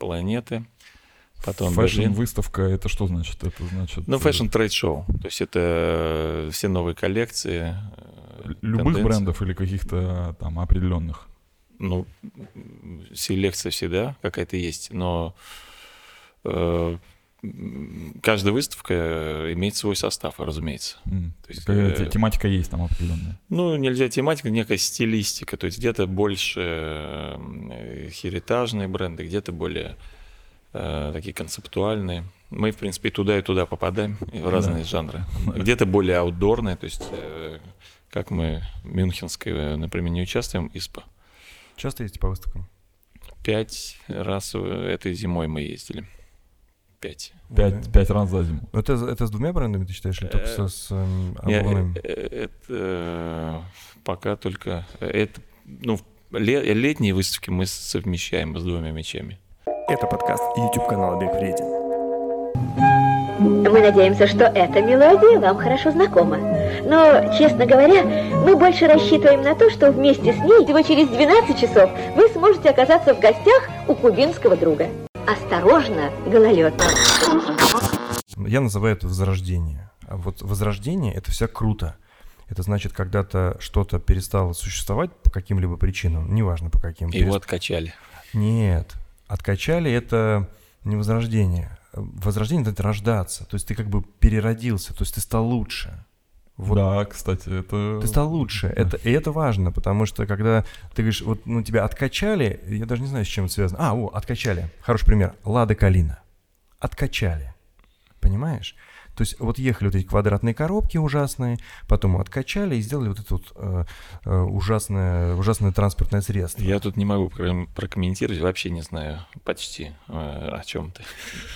планеты. Потом. Fashion-выставка, это что значит? Это значит... Ну, fashion trade show. То есть это все новые коллекции. Любых тенденции. брендов или каких-то там определенных? Ну, селекция всегда какая-то есть, но э, каждая выставка имеет свой состав, разумеется. Mm. То есть, э, тематика есть там определенная. Ну, нельзя тематика, некая стилистика. То есть где-то больше э, heritage ные бренды, где-то более э, такие концептуальные. Мы, в принципе, и туда, и туда попадаем, в разные да. жанры. Где-то более аутдорные, то есть э, как мы Мюнхенской, например, не участвуем, ИСПА. Часто ездите по выставкам? Пять раз этой зимой мы ездили пять. Пять, пять раз за зиму. Это, это с двумя брендами ты считаешь, или только со, с обувными? Э, э, это пока только... Это, ну, летние выставки мы совмещаем с двумя мечами. Это подкаст YouTube канала Бег Вреден. Мы надеемся, что эта мелодия вам хорошо знакома. Но, честно говоря, мы больше рассчитываем на то, что вместе с ней всего через 12 часов вы сможете оказаться в гостях у кубинского друга. Осторожно, гололед. Я называю это возрождение. А вот возрождение – это все круто. Это значит, когда-то что-то перестало существовать по каким-либо причинам, неважно по каким. И его откачали. Нет, откачали – это не возрождение. Возрождение – это рождаться. То есть ты как бы переродился, то есть ты стал лучше. Вот. Да, кстати, это... Ты стал лучше. Это, и это важно, потому что когда ты говоришь, вот ну, тебя откачали, я даже не знаю, с чем это связано. А, о, откачали. Хороший пример. Лада Калина. Откачали. Понимаешь? То есть вот ехали вот эти квадратные коробки ужасные, потом откачали и сделали вот это вот э, э, ужасное, ужасное транспортное средство. Я тут не могу прокомментировать, вообще не знаю почти э, о чем ты.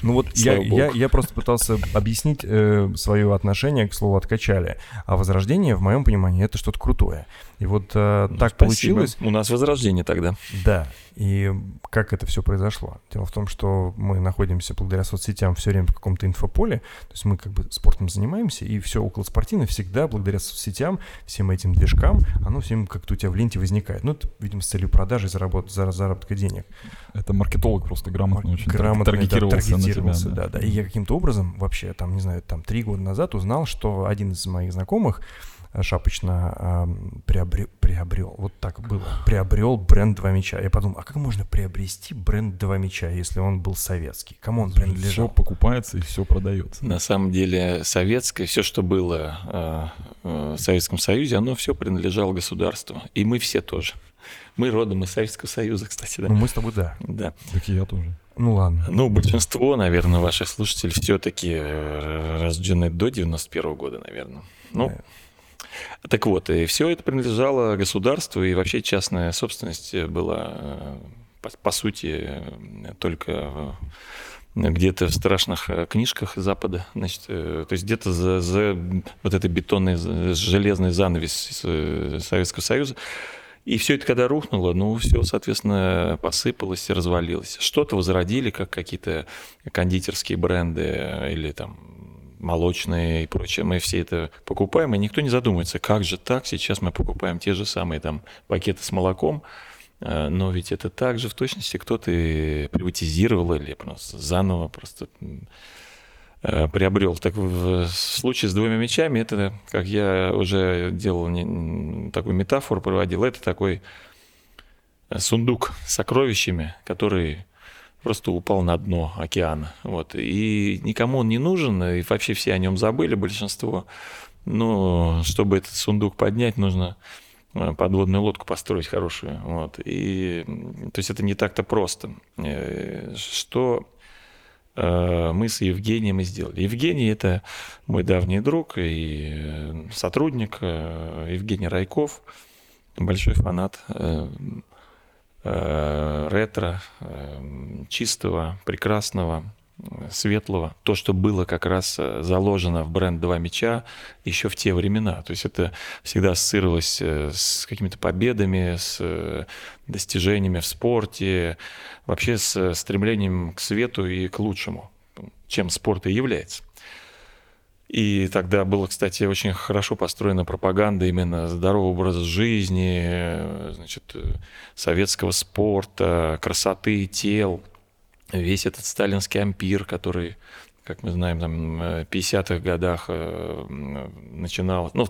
Ну вот я, я, я просто пытался объяснить э, свое отношение к слову «откачали», а возрождение, в моем понимании, это что-то крутое. И вот э, ну, так спасибо. получилось. У нас возрождение тогда. Да. И как это все произошло? Дело в том, что мы находимся благодаря соцсетям все время в каком-то инфополе, то есть мы как бы спортом занимаемся, и все около спортивное всегда благодаря соцсетям, всем этим движкам, оно всем как-то у тебя в ленте возникает. Ну, это, видимо, с целью продажи, заработ... заработка денег. Это маркетолог просто грамотно очень грамотно таргетировался, таргетировался на тебя, да. да, да. И я каким-то образом вообще, там, не знаю, там три года назад узнал, что один из моих знакомых, шапочно э, приобрел, приобрел, вот так было, приобрел бренд «Два меча». Я подумал, а как можно приобрести бренд «Два меча», если он был советский? Кому он принадлежал? Все покупается и все продается. На самом деле советское, все, что было э, в Советском Союзе, оно все принадлежало государству. И мы все тоже. Мы родом из Советского Союза, кстати, да. Ну, мы с тобой, да. Да. Так и я тоже. Ну ладно. Ну, большинство, наверное, ваших слушателей все-таки э, рождены до 91 года, наверное. Ну, да. Так вот, и все это принадлежало государству, и вообще частная собственность была, э, по, по сути, только где-то в страшных э, книжках Запада, значит, э, то есть где-то за, за вот этой бетонной, железный занавес Советского Союза. И все это когда рухнуло, ну, все, соответственно, посыпалось и развалилось. Что-то возродили, как какие-то кондитерские бренды или там молочные и прочее, мы все это покупаем, и никто не задумывается, как же так, сейчас мы покупаем те же самые там пакеты с молоком, э, но ведь это также в точности кто-то приватизировал или просто заново просто э, приобрел. Так в случае с двумя мечами, это, как я уже делал такую метафору, проводил, это такой сундук с сокровищами, который просто упал на дно океана. Вот. И никому он не нужен, и вообще все о нем забыли, большинство. Но чтобы этот сундук поднять, нужно э, подводную лодку построить хорошую. Вот. И, то есть это не так-то просто. Э, что э, мы с Евгением и сделали. Евгений – это мой давний друг и сотрудник, Евгений Райков, большой фанат ретро, э, чистого, прекрасного, светлого, то, что было как раз э, заложено в бренд «Два меча» еще в те времена. То есть это всегда ассоциировалось с какими-то победами, с достижениями в спорте, вообще с стремлением к свету и к лучшему, чем спорт и является. И тогда была, кстати, очень хорошо построена пропаганда именно здорового образа жизни, значит, советского спорта, красоты тел. весь этот сталинский ампир, который, как мы знаем, там, в 50-х годах начинал, ну,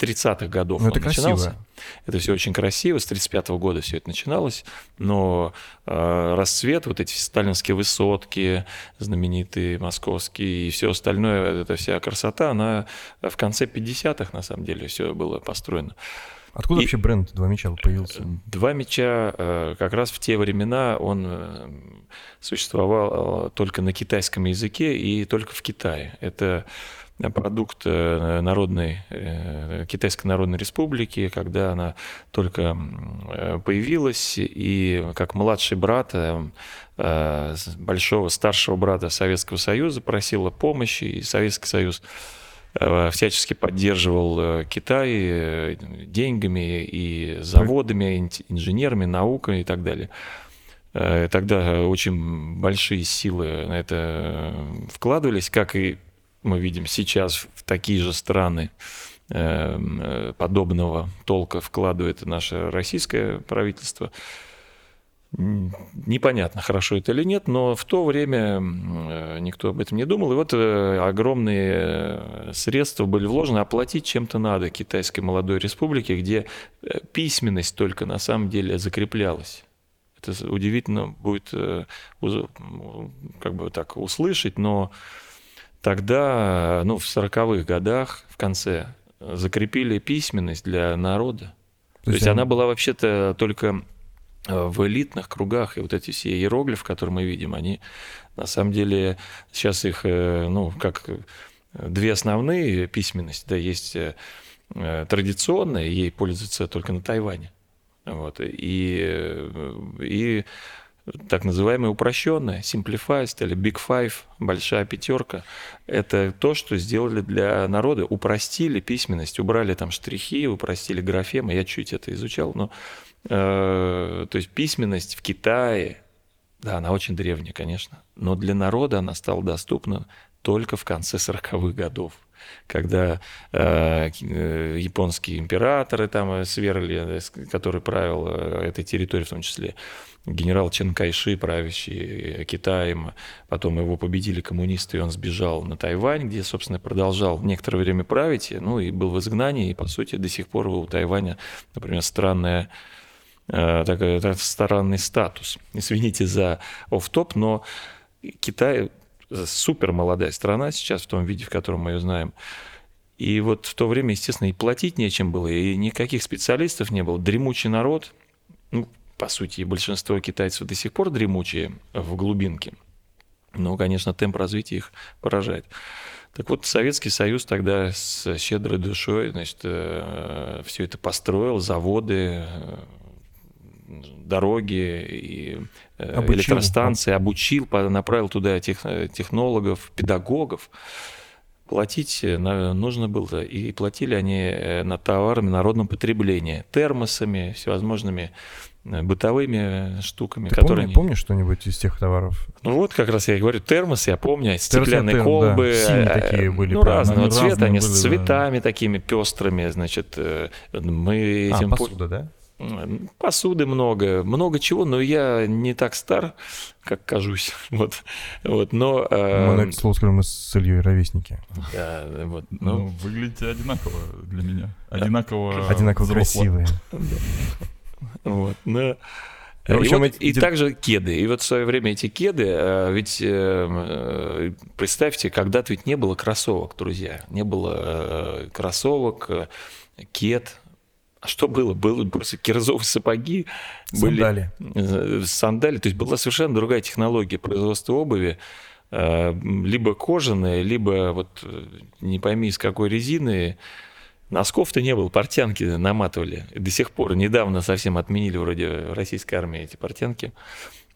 30-х годов ну, это начинался. Красиво. Это все очень красиво, с 35-го года все это начиналось, но э, расцвет, вот эти сталинские высотки, знаменитые московские и все остальное, эта вся красота, она в конце 50-х на самом деле все было построено. Откуда и вообще бренд «Два меча» появился? «Два меча» э, как раз в те времена он э, существовал э, только на китайском языке и только в Китае. Это продукт э, народной, э, Китайской Народной Республики, когда она только э, появилась, и как младший брат большого старшего брата Советского Союза просила помощи, и Советский Союз всячески поддерживал Китай деньгами и заводами, инженерами, наукой и так далее. Тогда очень большие силы на это вкладывались, как и мы видим сейчас в такие же страны эм, э, подобного толка вкладывает наше российское правительство. Непонятно, хорошо это или нет, но в то время э, никто об этом не думал. И вот э, огромные средства были вложены, оплатить чем-то надо китайской молодой республике, где письменность только на самом деле закреплялась. Это удивительно будет как бы так услышать, но Тогда, ну, в 40-х годах, в конце, закрепили письменность для народа. То, То есть она была вообще-то только э, в элитных кругах, и вот эти все иероглифы, которые мы видим, они на самом деле сейчас их, э, ну, как две основные письменности, да, есть э, традиционная, ей пользуются только на Тайване. Вот, и, и так называемая упрощенная, simplified или big five, большая пятерка, это то, что сделали для народа, упростили письменность, убрали там штрихи, упростили графемы, я чуть это изучал, но э, то есть письменность в Китае, да, она очень древняя, конечно, но для народа она стала доступна только в конце 40-х годов когда э, э, японские императоры там э, сверли, э, который правил этой территорией в том числе, генерал Чен Кайши, правящий Китаем, потом его победили коммунисты, и он сбежал на Тайвань, где, собственно, продолжал некоторое время править, ну и был в изгнании, и, по сути, до сих пор у Тайваня, например, странная такой странный статус. Извините за оф-топ, но Китай супер молодая страна сейчас в том виде, в котором мы ее знаем. И вот в то время, естественно, и платить нечем было, и никаких специалистов не было. Дремучий народ, ну, по сути, большинство китайцев до сих пор дремучие в глубинке. Но, конечно, темп развития их поражает. Так вот, Советский Союз тогда с щедрой душой, значит, э, все это построил, заводы, э, дороги и э, обучил. электростанции, обучил, направил туда тех, технологов, педагогов. Платить э, нужно было, и платили они э, на товарами народного потребления, термосами, всевозможными бытовыми штуками, Ты которые... Помни, помнишь что-нибудь из тех товаров? Ну вот как раз я и говорю, термосы, я помню, стеклянные терм, колбы. Да. Синие такие были. Ну, разного цвета, они были, с цветами да. такими пестрыми, значит, мы а, этим... посуда, да? Посуды много, много чего, но я не так стар, как кажусь. Вот, вот, но... Мы, на это слово скажем, мы с Ильей ровесники. Да, вот, ну, ну, выглядите одинаково для меня. Одинаково Одинаково красивые. Вот, но... И, общем, вот, эти... и также кеды. И вот в свое время эти кеды, а, ведь э, представьте, когда-то ведь не было кроссовок, друзья. Не было э, кроссовок, э, кед, а что было? Было просто кирзовые сапоги, сандали. были сандали, то есть была совершенно другая технология производства обуви, э, либо кожаная, либо вот э, не пойми из какой резины. Носков-то не было, портянки наматывали. И до сих пор недавно совсем отменили вроде российской армии эти портянки,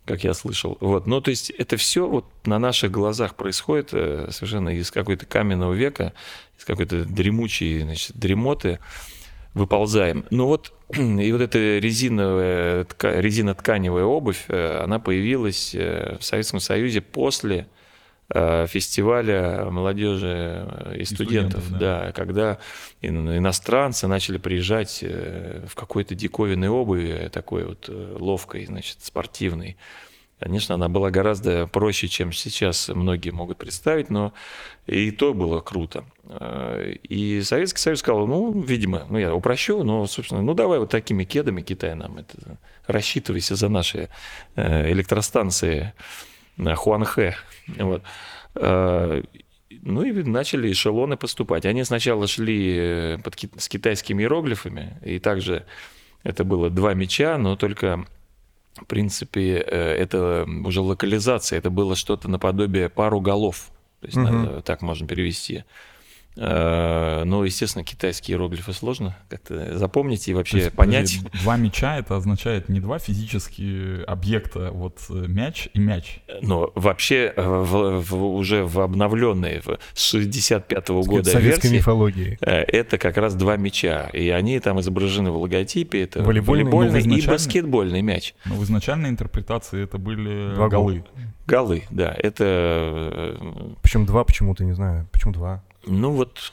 как я слышал. Вот. Ну, то есть это все вот на наших глазах происходит э, совершенно из какой-то каменного века, из какой-то дремучей значит, дремоты выползаем. Ну вот, и вот эта резиновая, резинотканевая обувь, э, она появилась э, в Советском Союзе после э, фестиваля молодежи и студентов, студентов да. да, когда иностранцы начали приезжать в какой-то диковинной обуви, такой вот ловкой, значит, спортивной. Конечно, она была гораздо проще, чем сейчас многие могут представить, но и то было круто. И Советский Союз сказал, ну, видимо, ну, я упрощу, но, собственно, ну, давай вот такими кедами Китай нам это, рассчитывайся за наши э, электростанции на Хуанхэ. Вот. Ну и начали эшелоны поступать. Они сначала шли э, под, с китайскими иероглифами, и также это было два меча, но только в принципе, э, это уже локализация, это было что-то наподобие пару голов. То есть, угу. так можно перевести. Э, ну, естественно, китайские иероглифы сложно как-то запомнить и вообще есть, понять. Подожди, два мяча это означает не два физические объекта, вот э, мяч и мяч. Но вообще э, в, в, уже в обновленной в 65-го года советской версии, мифологии это как раз два мяча. И они там изображены в логотипе. Это волейбольный, волейбольный и баскетбольный мяч. Но в изначальной интерпретации это были два голы. Голы, да. Это... Причем два почему-то, не знаю. Почему два? Ну вот...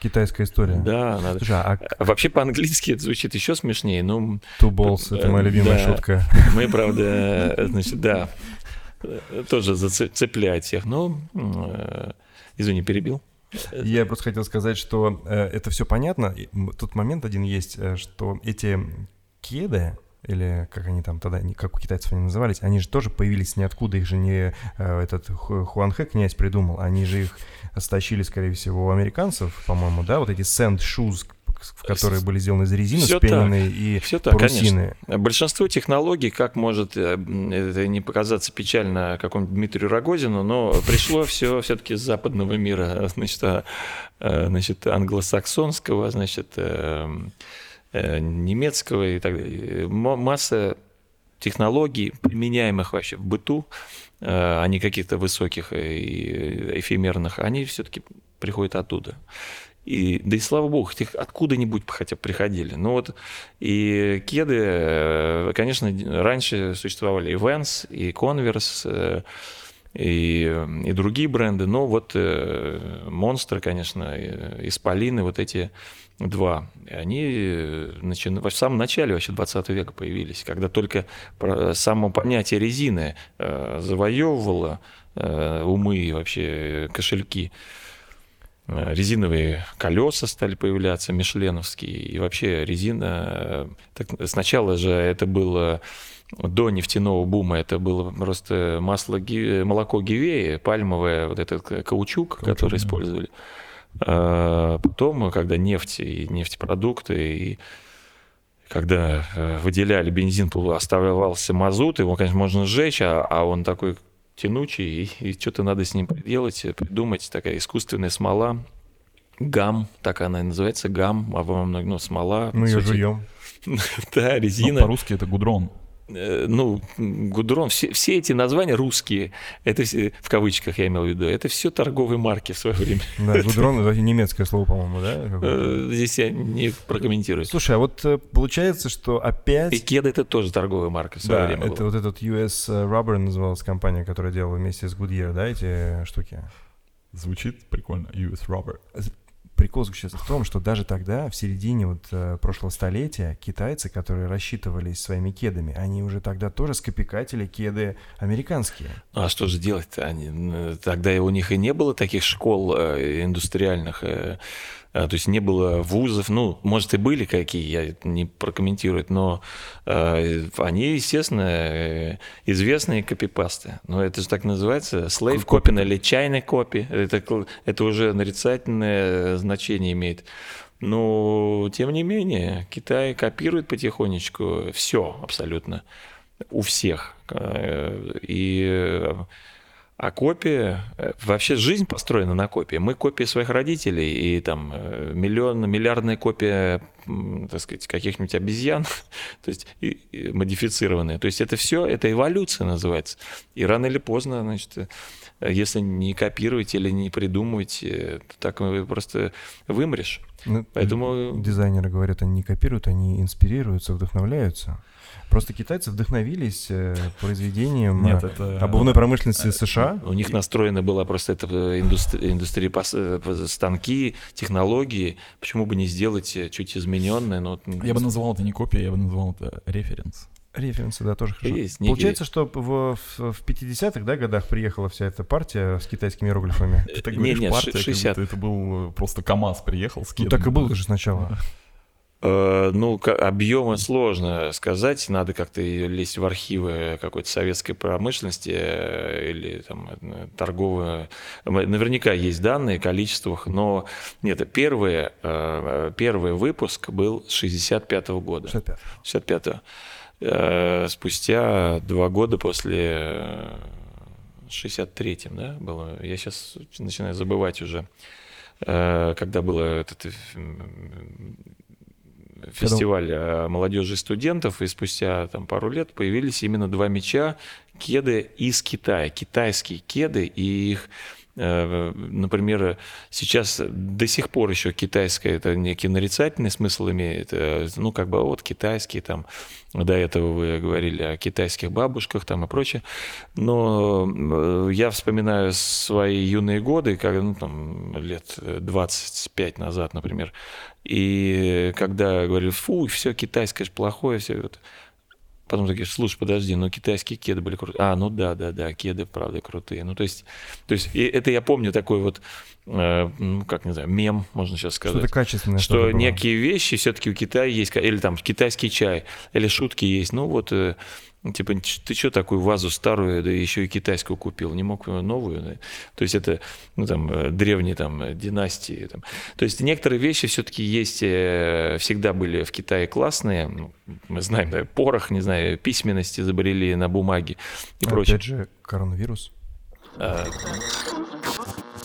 Китайская история. Да, надо. Слушай, а... а вообще по-английски это звучит еще смешнее, но... Two balls, это моя любимая да, шутка. Мы, правда, значит, да, тоже зацепляет всех, но... Э, извини, перебил. Я просто хотел сказать, что э, это все понятно. Тут момент один есть, э, что эти кеды, или как они там тогда, как у китайцев они назывались, они же тоже появились ниоткуда, их же не э, этот Хуанхэ князь придумал, они же их стащили, скорее всего, у американцев, по-моему, да, вот эти sand shoes, которые были сделаны из резины, все спененные так, и все так, парусины. Конечно. Большинство технологий, как может э, это не показаться печально какому-нибудь Дмитрию Рогозину, но пришло все все-таки с западного мира, значит, а, э, значит англосаксонского, значит, Э, немецкого и так далее. Масса технологий, применяемых вообще в быту, а не каких-то высоких и эфемерных, они все-таки приходят оттуда. И, да и слава богу, их откуда-нибудь хотя бы приходили. Ну вот и кеды, э, конечно, раньше существовали и Vans, и Converse, и, и другие бренды, но вот монстры, конечно, исполины, вот эти два. Они э, начи... в самом начале вообще 20 века появились, когда только само понятие резины э, завоевывало э, умы и вообще кошельки. Резиновые колеса стали появляться, мишленовские, и вообще резина... Так, сначала же это было до нефтяного бума это было просто масло, молоко гивея, пальмовое, вот этот каучук, каучук который да. использовали. А потом, когда нефть и нефтепродукты, и когда э, выделяли бензин, оставался мазут, его, конечно, можно сжечь, а, а он такой тянучий, и, и что-то надо с ним делать, придумать, такая искусственная смола, гам, так она и называется, гам, а во многом, ну, смола. Мы ее жуем. да, резина. по-русски это гудрон. Э, ну, Гудрон, все, все эти названия русские, это в кавычках я имел в виду, это все торговые марки в свое время. Да, Гудрон это немецкое слово, по-моему, да? Э, здесь я не прокомментирую. Слушай, а вот э, получается, что опять... И кеда это тоже торговая марка в свое да, время это была. вот этот US Rubber называлась компания, которая делала вместе с Goodyear, да, эти штуки? Звучит прикольно, US Rubber прикол заключается в том, что даже тогда, в середине вот э, прошлого столетия, китайцы, которые рассчитывались своими кедами, они уже тогда тоже скопикатели кеды американские. Ну, а что же делать-то? Они, тогда у них и не было таких школ э, индустриальных. Э, то есть не было вузов, ну, может, и были какие, я не прокомментирую, но э, они, естественно, э, известные копипасты. Но это же так называется, slave copy или чайный копи. Это, это уже нарицательное значение имеет. Но, тем не менее, Китай копирует потихонечку все абсолютно у всех. Э, и а копия, э, вообще жизнь построена на копии. Мы копии своих родителей и там э, миллион, миллиардная копия, так сказать, каких-нибудь обезьян, то есть и, и модифицированные. То есть это все, это эволюция называется. И рано или поздно, значит, э, если не копировать или не придумывать, то так просто вымрешь. Ну, Поэтому... Дизайнеры говорят, они не копируют, они инспирируются, вдохновляются. Просто китайцы вдохновились э, произведением Нет, э, это... обувной промышленности э, США. У них настроена была просто эта индустрия, индустрия станки, технологии. Почему бы не сделать чуть измененное? Но... Я бы назвал это не копия, я бы назвал это референс. Референсы, да, тоже хорошо. Есть некие- Получается, что в, в, в 50-х да, годах приехала вся эта партия с китайскими иероглифами. Ты так Не, говоришь, не, партия, 60. будто это был просто КАМАЗ приехал с Ну, так и было же сначала. Э, Ну, объемы сложно сказать, надо как-то лезть в архивы какой-то советской промышленности э, или там э, торговые. Наверняка есть данные о количествах, но нет, первый, первый выпуск был с 65 года. 65. 65-го. Э, Спустя два года после э, 63-м, да, было. Я сейчас начинаю забывать уже, когда было этот фестиваль э, молодежи и студентов, и спустя там пару лет появились именно два мяча, кеды из Китая, китайские кеды, и их Например, сейчас до сих пор еще китайское это некий нарицательный смысл имеет. э, Ну, как бы вот китайские там, до этого вы говорили о китайских бабушках там и прочее. Но э, я вспоминаю свои юные годы, как, ну, там, лет 25 назад, например, и когда говорили, фу, все китайское же плохое, все это. Потом такие, слушай, подожди, ну китайские кеды были крутые. А, ну да, да, да, кеды, правда, крутые. Ну, то есть, то есть и это я помню такой вот, э, ну, как не знаю, мем, можно сейчас сказать. Что-то качественное. Что было. некие вещи все-таки у Китая есть, или там китайский чай, или шутки есть. Ну вот, э, типа, ты что такую вазу старую, да еще и китайскую купил, не мог новую? да? То есть это, ну там, э, древние там э, династии. Там. То есть некоторые вещи все-таки есть, э, всегда были в Китае классные. Ну, Мы знаем, да, порох, не знаю, письменность изобрели на бумаге и прочее. Опять же, коронавирус. А,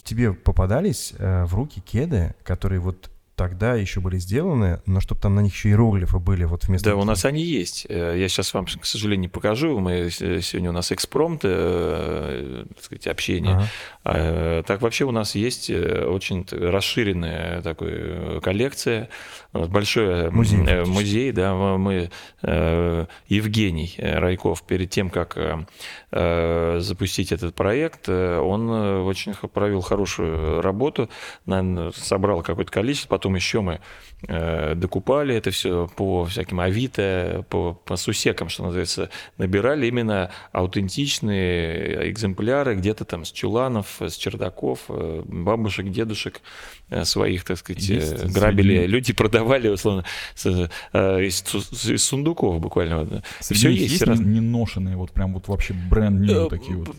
Тебе попадались в руки кеды, которые вот тогда еще были сделаны, но чтобы там на них еще иероглифы были вот вместо... Да, у нас они есть. Э, Я сейчас вам, к сожалению, не покажу. Мы с- сегодня у нас экспромт, э, так сказать, общение. Ага. А, Так вообще у нас есть э, очень расширенная такая коллекция, большой Музей, э, музей, да, мы э, Евгений э, Райков перед тем, как э, э, запустить этот проект, э, он э, очень провел хорошую работу, наверное, собрал какое-то количество, потом еще мы э, докупали это все по всяким Авито, по, по сусекам, что называется, набирали именно аутентичные экземпляры где-то там с чуланов, с чердаков, э, бабушек, дедушек э, своих, так сказать, Есть э, среди- грабили, люди продавали, условно, с- из, из сундуков буквально. Среди Все есть. есть раз- не, ношенные, вот прям вот вообще бренд new Э, такие вот.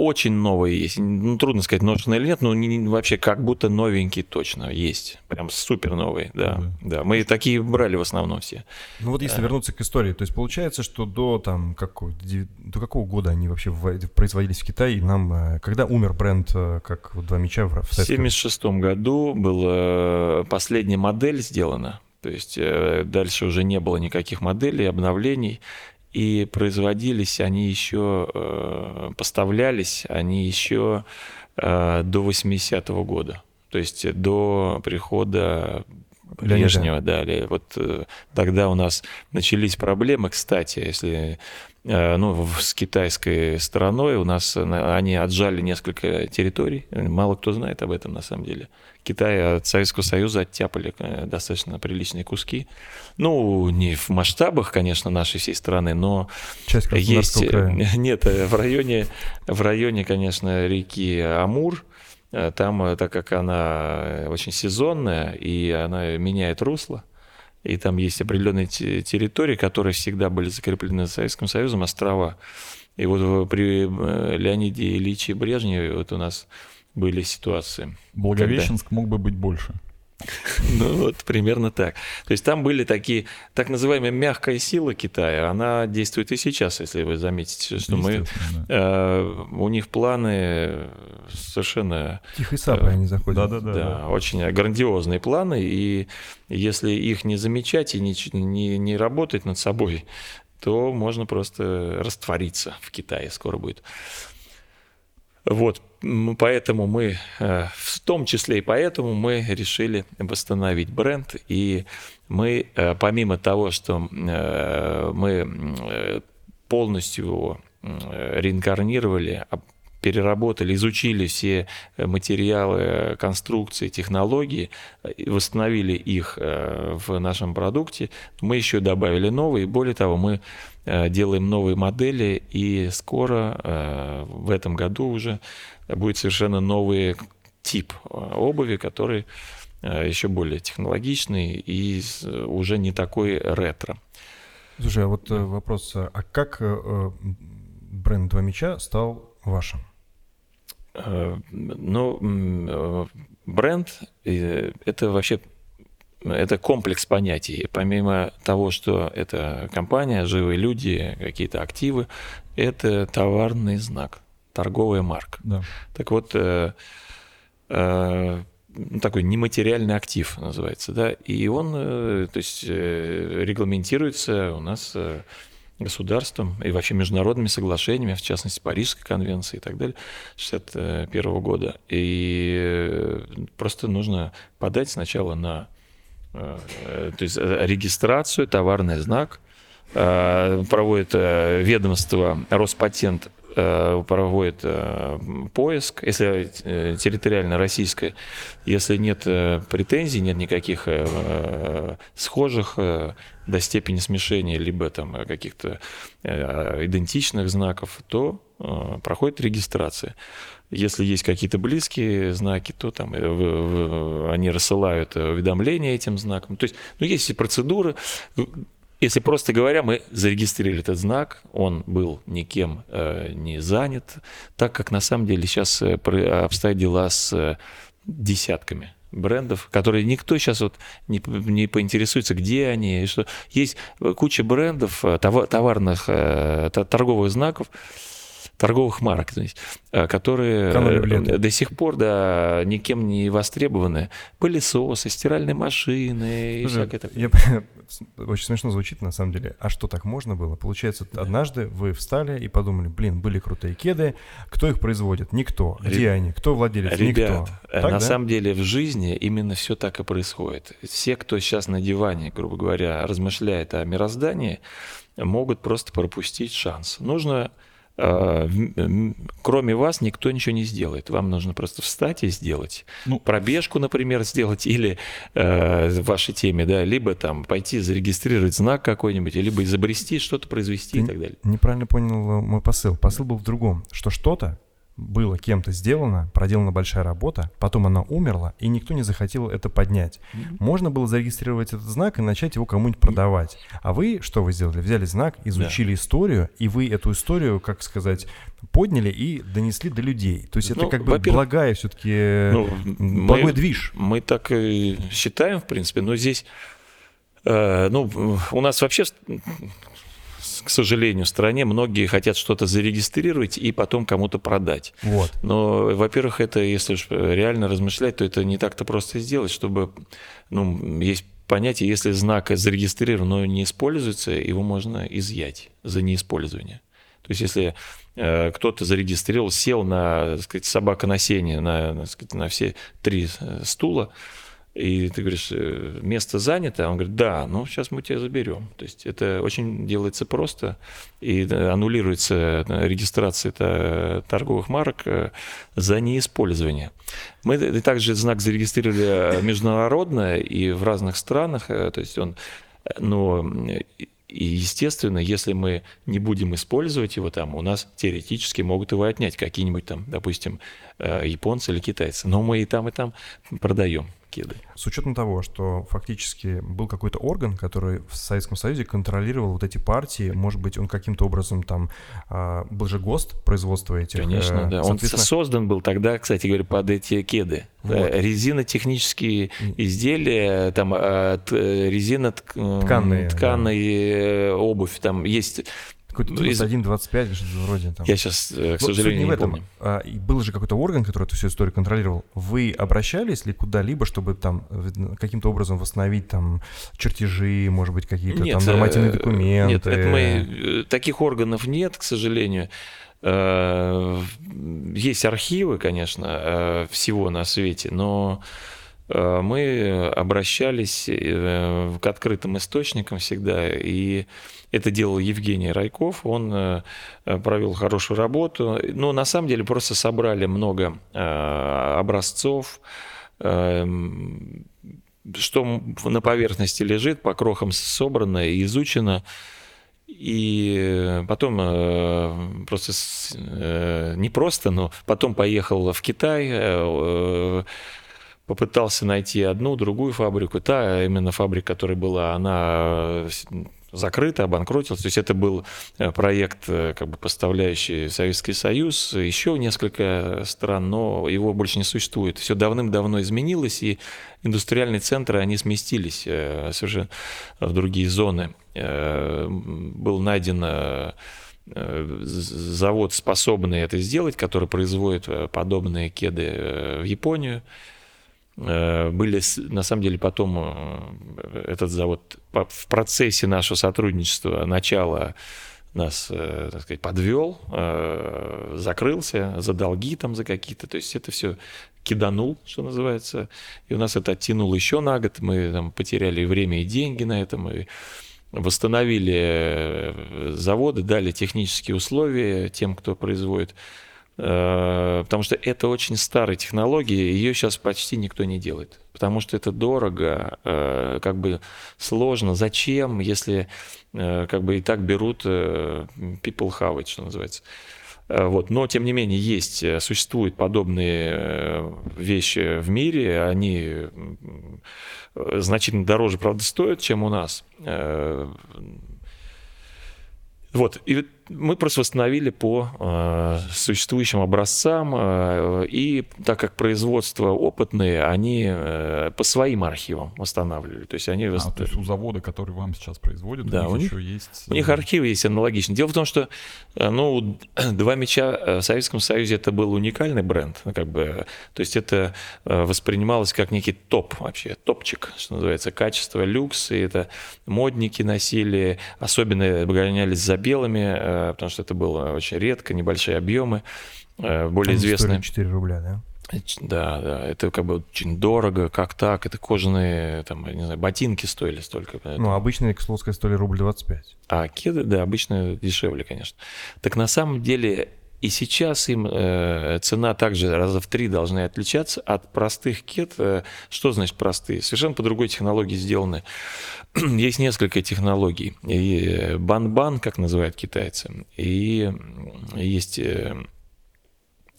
Очень новые есть. Ну, трудно сказать, ношеные или нет, но не- не- вообще как будто новенькие точно есть. Прям супер новые, да. Да, мы такие брали в основном все. Ну вот если вернуться к истории, то есть получается, что до там какого, дев- до какого года они вообще производились в Китае, и нам, э, когда умер бренд, э, как вот два меча в, в В Советском- 1976 году была последняя модель сделана. То есть дальше уже не было никаких моделей, обновлений. И производились они еще, э, поставлялись они еще э, до 80-го года. То есть до прихода Леонида. Брежнева, да, Ле- вот э, тогда у нас начались проблемы, кстати, если э, ну, с китайской стороной у нас э, они отжали несколько территорий, мало кто знает об этом на самом деле. Китай от Советского Союза оттяпали достаточно приличные куски. Ну, не в масштабах, конечно, нашей всей страны, но часть есть, края. нет, в районе, в районе, конечно, реки Амур, там, э, так как она э, очень сезонная, и она меняет русло, и там есть определенные те- территории, которые всегда были закреплены за Советским Союзом, острова. И вот э, при э, Леониде Ильиче Брежневе вот у нас были ситуации. Благовещенск мог бы быть больше. Ну, вот примерно так. То есть там были такие, так называемая мягкая сила Китая, она действует и сейчас, если вы заметите, что мы, да. э, у них планы совершенно, Тихой сапой они заходят. Да-да-да. да, очень грандиозные планы, и если их не замечать и не, не, не работать над собой, то можно просто раствориться в Китае скоро будет. Вот, поэтому мы, э, в том числе и поэтому мы решили восстановить бренд, и мы, э, помимо того, что э, мы полностью его реинкарнировали, а переработали, изучили все материалы, конструкции, технологии, восстановили их в нашем продукте, мы еще добавили новые. Более того, мы делаем новые модели, и скоро, в этом году уже, будет совершенно новый тип обуви, который еще более технологичный и уже не такой ретро. Слушай, а вот вопрос, а как бренд «Два меча» стал вашим? Э, ну, э, бренд э, — это вообще это комплекс понятий. Помимо того, что это компания, живые люди, какие-то активы, это товарный знак, торговая марка. Да. Так вот, э, э, такой нематериальный актив называется, да, и он, э, то есть, э, регламентируется у нас э, государством и вообще международными соглашениями, в частности, Парижской конвенции и так далее, 1961 года. И просто нужно подать сначала на то есть э, регистрацию, товарный знак, проводит ведомство Роспатент Э, проводит э, поиск, если э, территориально российская, если нет претензий, нет никаких схожих до степени смешения, либо там каких-то идентичных знаков, то проходит регистрация. Если есть какие-то близкие знаки, то там они рассылают уведомления этим знаком. То есть, ну, есть и процедуры. Если просто говоря, мы зарегистрировали этот знак, он был никем э, не занят, так как на самом деле сейчас э, обстоят дела с э, десятками брендов, которые никто сейчас вот не, не поинтересуется, где они, что. Есть куча брендов, э, товарных, э, торговых знаков, торговых марок, которые э, до сих пор да, никем не востребованы. Пылесосы, стиральные машины и всякое такое. Я, очень смешно звучит на самом деле. А что так можно было? Получается, да. однажды вы встали и подумали, блин, были крутые кеды, кто их производит? Никто. Где Реб... они? Кто владелец? Ребят, Никто. Э, так, на да? самом деле в жизни именно все так и происходит. Все, кто сейчас на диване, грубо говоря, размышляет о мироздании, могут просто пропустить шанс. Нужно кроме вас никто ничего не сделает. Вам нужно просто встать и сделать. Ну, Пробежку, например, сделать или э, в вашей теме, да, либо там пойти зарегистрировать знак какой-нибудь, либо изобрести что-то, произвести и так далее. Неправильно понял мой посыл. Посыл был в другом, что что-то было кем-то сделано, проделана большая работа, потом она умерла, и никто не захотел это поднять. Mm-hmm. Можно было зарегистрировать этот знак и начать его кому-нибудь продавать. А вы, что вы сделали? Взяли знак, изучили да. историю, и вы эту историю, как сказать, подняли и донесли до людей. То есть ну, это как бы благая все-таки, ну, благой мы, движ. Мы так и считаем, в принципе, но здесь... Э, ну, у нас вообще к сожалению, в стране многие хотят что-то зарегистрировать и потом кому-то продать. Вот. Но, во-первых, это, если уж реально размышлять, то это не так-то просто сделать, чтобы, ну, есть понятие, если знак зарегистрирован, но не используется, его можно изъять за неиспользование. То есть, если э, кто-то зарегистрировал, сел на, так сказать, на сене, на, так сказать, на все три э, стула, и ты говоришь, э, место занято, он говорит, да, ну сейчас мы тебя заберем. То есть это очень делается просто, и аннулируется регистрация торговых марок э, за неиспользование. Мы также знак зарегистрировали международно и в разных странах, э, то есть он, но и, естественно, если мы не будем использовать его там, у нас теоретически могут его отнять какие-нибудь там, допустим, японцы или китайцы. Но мы и там, и там продаем кеды. С учетом того, что фактически был какой-то орган, который в Советском Союзе контролировал вот эти партии, может быть, он каким-то образом там а, был же ГОСТ производства этих. Конечно, э, да. Он создан был тогда, кстати говоря, под эти кеды. Вот. Резинотехнические изделия, там а, резина тканные, тканые да. обувь, там есть какой-то 21-25, что-то вроде там. Я сейчас, э, к сожалению, не, не этом. помню. А, был же какой-то орган, который эту всю историю контролировал. Вы обращались ли куда-либо, чтобы там каким-то образом восстановить там чертежи, может быть, какие-то там нормативные э, документы? Нет, это мы, э, таких органов нет, к сожалению. Есть архивы, конечно, всего на свете, но э, мы обращались к открытым источникам всегда, и это делал Евгений Райков, он провел хорошую работу, но на самом деле просто собрали много образцов, эм, что на поверхности лежит, по крохам собрано и изучено, и потом э, просто, э, не просто, но потом поехал в Китай, э, попытался найти одну, другую фабрику. Та именно фабрика, которая была, она закрыто, обанкротился. То есть это был э, проект, э, как бы поставляющий Советский Союз, еще несколько стран, но его больше не существует. Все давным-давно изменилось, и индустриальные центры, они сместились э, совершенно в другие зоны. Был найден завод, способный это сделать, который производит подобные кеды в Японию. Э, были, на самом деле, потом э, этот завод в процессе нашего сотрудничества начала нас, э, так сказать, подвел, закрылся за долги там, за какие-то, то есть это все киданул, что называется, и у нас это оттянуло еще на год, мы там потеряли время и деньги на этом, и восстановили заводы, дали технические условия тем, кто производит потому что это очень старая технология, ее сейчас почти никто не делает, потому что это дорого, э, как бы сложно. Зачем, если э, как бы и так берут people have it, что называется. Вот. Но, тем не менее, есть, существуют подобные вещи в мире, они значительно дороже, правда, стоят, чем у нас. Вот, и мы просто восстановили по э, существующим образцам, э, и так как производство опытные, они э, по своим архивам восстанавливали. То есть они... А, то есть у завода, который вам сейчас производит, да, у них, еще есть... У них архивы есть аналогичные. Дело в том, что э, ну, два меча э, в Советском Союзе это был уникальный бренд, ну, как бы, то есть это э, воспринималось как некий топ вообще, топчик, что называется, качество, люкс, и это модники носили, особенно гонялись за белыми, Э, потому что это было очень редко, небольшие объемы, э, более известные. 4 рубля, да? Да, да, это как бы очень дорого, как так, это кожаные, там, не знаю, ботинки стоили столько. Ну, обычные, сказать, стоили рубль 25. А кеды, да, обычно дешевле, конечно. Так на самом деле и сейчас им э, цена также раза в три должна отличаться от простых кет. Э, что значит простые? Совершенно по другой технологии сделаны. Есть несколько технологий. И бан-бан, как называют китайцы, и есть э,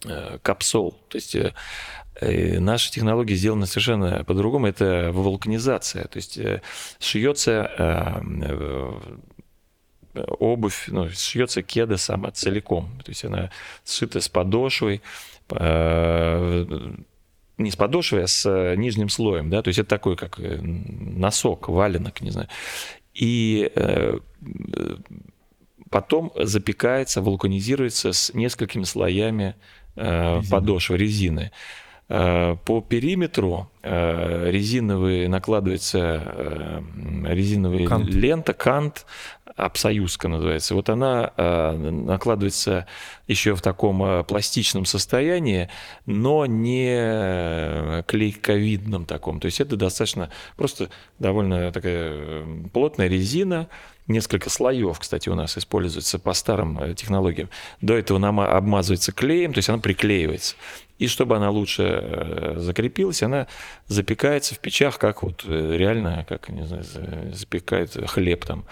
э, капсул. То есть э, э, наши технологии сделаны совершенно по-другому. Это вулканизация. То есть э, шьется э, обувь, ну, шьется кеда сама целиком. То есть она сшита с подошвой, э, не с подошвой, а с э, нижним слоем, да, то есть это такой, как э, носок, валенок, не знаю. И потом запекается, вулканизируется с несколькими слоями Резина. подошвы, резины. По периметру резиновые накладывается резиновая кант. лента, кант, Апсоюзка называется. Вот она э, накладывается еще в таком э, пластичном состоянии, но не клейковидном таком. То есть это достаточно просто довольно такая э, плотная резина, несколько слоев, кстати, у нас используется по старым технологиям. До этого нам обмазывается клеем, то есть она приклеивается. И чтобы она лучше закрепилась, она запекается в печах, как вот реально, как, не знаю, запекает хлеб там.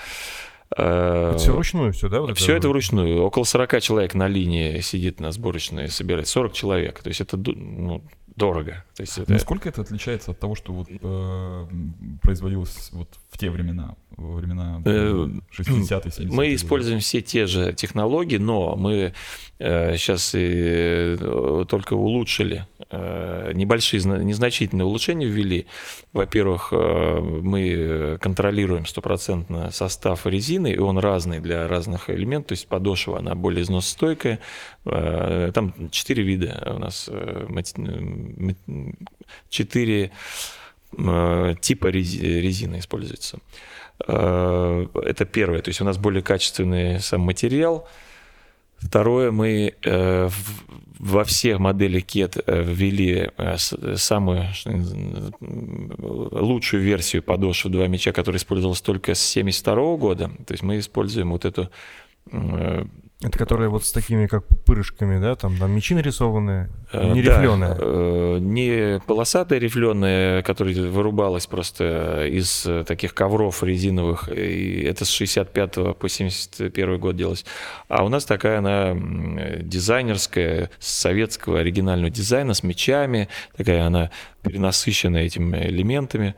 Э, это все вручную все, да? Вот все это, это вручную. Около 40 человек на линии сидит на сборочной, собирает 40 человек. То есть это ну, дорого. То есть это... Насколько это отличается от того, что вот, э, производилось вот в те времена, во времена 60-е, 70-е? Э, мы используем все те же технологии, но мы э, сейчас и, э, только улучшили, э, небольшие, незначительные улучшения ввели. Во-первых, э, мы контролируем стопроцентно состав резины, и он разный для разных элементов, то есть подошва, она более износостойкая. Э, там четыре вида у нас, четыре Э, типа резины используется. Э, это первое, то есть у нас более качественный сам материал. Второе, мы э, во всех моделях KET ввели самую лучшую версию подошвы два мяча, которая использовалась только с 1972 года. То есть мы используем вот эту это которые вот с такими как пырышками, да, там, там мечи нарисованные, э, не да, рифленые. Э, не полосатая рифленая, которая вырубалась просто из таких ковров резиновых, и это с 65 по 71 год делалось. А у нас такая она дизайнерская, с советского оригинального дизайна, с мечами, такая она перенасыщена этими элементами.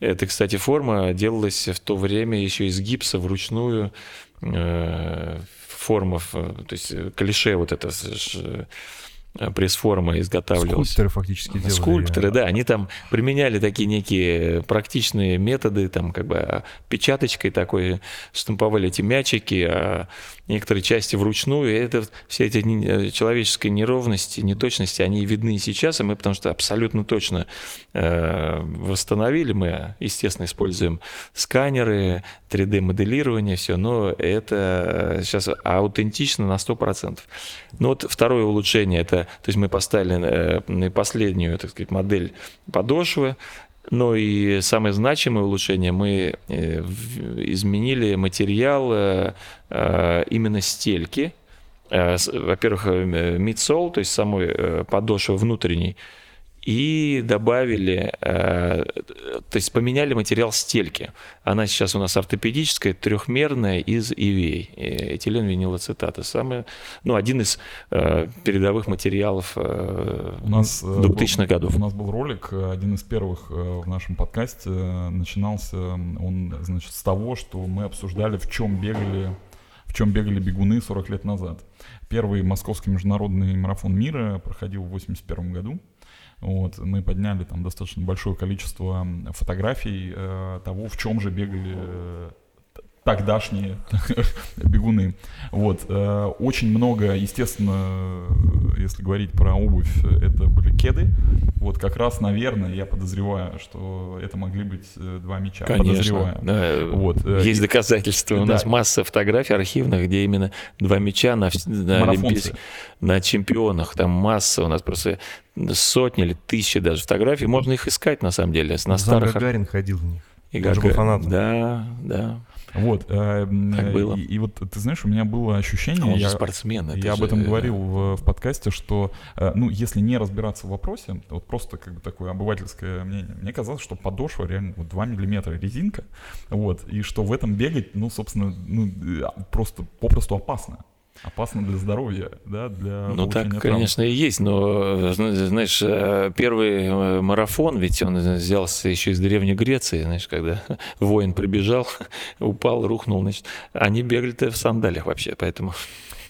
Это, кстати, форма делалась в то время еще из гипса вручную, э, формов, э, то есть э, клише вот это Э, пресс-форма изготавливалась. Скульпторы фактически делали. Скульпторы, да, они там применяли такие некие практичные методы, там как бы а, печаточкой такой штамповали эти мячики, а некоторые части вручную, и это все эти э, человеческие неровности, неточности, они видны и сейчас, и мы потому что абсолютно точно э, восстановили, мы, естественно, используем сканеры, 3D-моделирование, все, но это сейчас аутентично на 100%. Ну вот второе улучшение, это, то есть мы поставили э, последнюю, так сказать, модель подошвы, но и самое значимое улучшение, мы э, изменили материал э, именно стельки, во-первых, мидсол, то есть самой подошвы внутренней, и добавили, э, то есть поменяли материал стельки. Она сейчас у нас ортопедическая, трехмерная из ИВЕЙ, этилен винилоцетата. Самый, ну, один из э, передовых материалов э, у нас, 2000-х был, годов. У нас был ролик, один из первых в нашем подкасте, начинался он, значит, с того, что мы обсуждали, в чем бегали в чем бегали бегуны 40 лет назад. Первый московский международный марафон мира проходил в 1981 году. Вот, мы подняли там достаточно большое количество фотографий э, того, в чем же бегали э, тогдашние бегуны. Вот. Э, очень много, естественно, если говорить про обувь, это были кеды. Вот как раз, наверное, я подозреваю, что это могли быть э, два мяча. Конечно. Да. Вот. Э, Есть доказательства. У да. нас масса фотографий архивных, где именно два мяча на, на, Олимпийс... на чемпионах. Там масса у нас просто сотни или тысячи даже фотографий. Можно их искать, на самом деле. На старых... Гагарин ходил в них. И Гагар... был фанатом. Да, да. Вот. Э, так было. И, и вот ты знаешь, у меня было ощущение. А он я, же спортсмен. Я об этом говорил в, в подкасте, что э, ну, если не разбираться в вопросе, вот просто как бы такое обывательское мнение, мне казалось, что подошва реально вот 2 миллиметра резинка, вот, и что в этом бегать, ну, собственно, ну, э, просто попросту опасно опасно для здоровья, да, для Ну так, травм. конечно, и есть, но, знаешь, э, первый э, марафон, ведь он взялся еще из Древней Греции, знаешь, когда воин прибежал, упал, рухнул, значит, они бегали-то в сандалиях вообще, поэтому...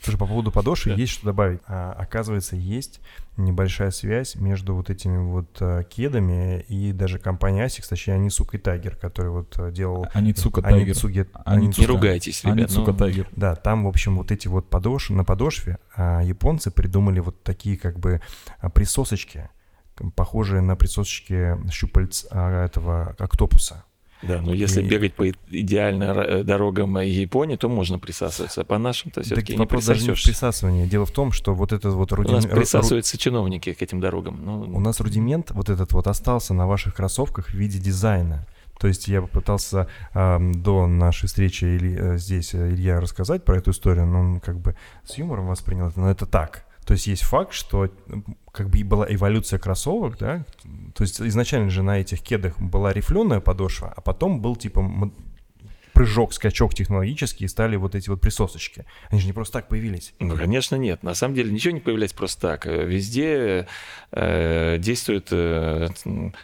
Слушай, по поводу подошвы да. есть что добавить. А, оказывается, есть небольшая связь между вот этими вот а, кедами и даже компанией ASICS, точнее, Анисука и Тайгер, который вот а, делал... Аницука Тайгер. Аницуге... Аницука. Не ругайтесь, ребят. Аницука ну... Тайгер. Да, там, в общем, вот эти вот подошвы, на подошве а, японцы придумали вот такие как бы а, присосочки, похожие на присосочки щупальц а, этого октопуса. Да, но если и... бегать по идеально э, дорогам Японии, то можно присасываться. А по нашим-то все-таки не вопрос даже не в присасывании. Дело в том, что вот этот вот рудимент... У нас присасываются чиновники к этим дорогам. Ну... У нас рудимент вот этот вот остался на ваших кроссовках в виде дизайна. То есть я попытался э, до нашей встречи или, э, здесь э, Илья рассказать про эту историю, но он как бы с юмором воспринял это, но это так. То есть есть факт, что как бы была эволюция кроссовок, да, то есть изначально же на этих кедах была рифленая подошва, а потом был типа прыжок, скачок технологический, и стали вот эти вот присосочки. Они же не просто так появились. Ну, конечно, нет. На самом деле ничего не появляется просто так. Везде э, действует э,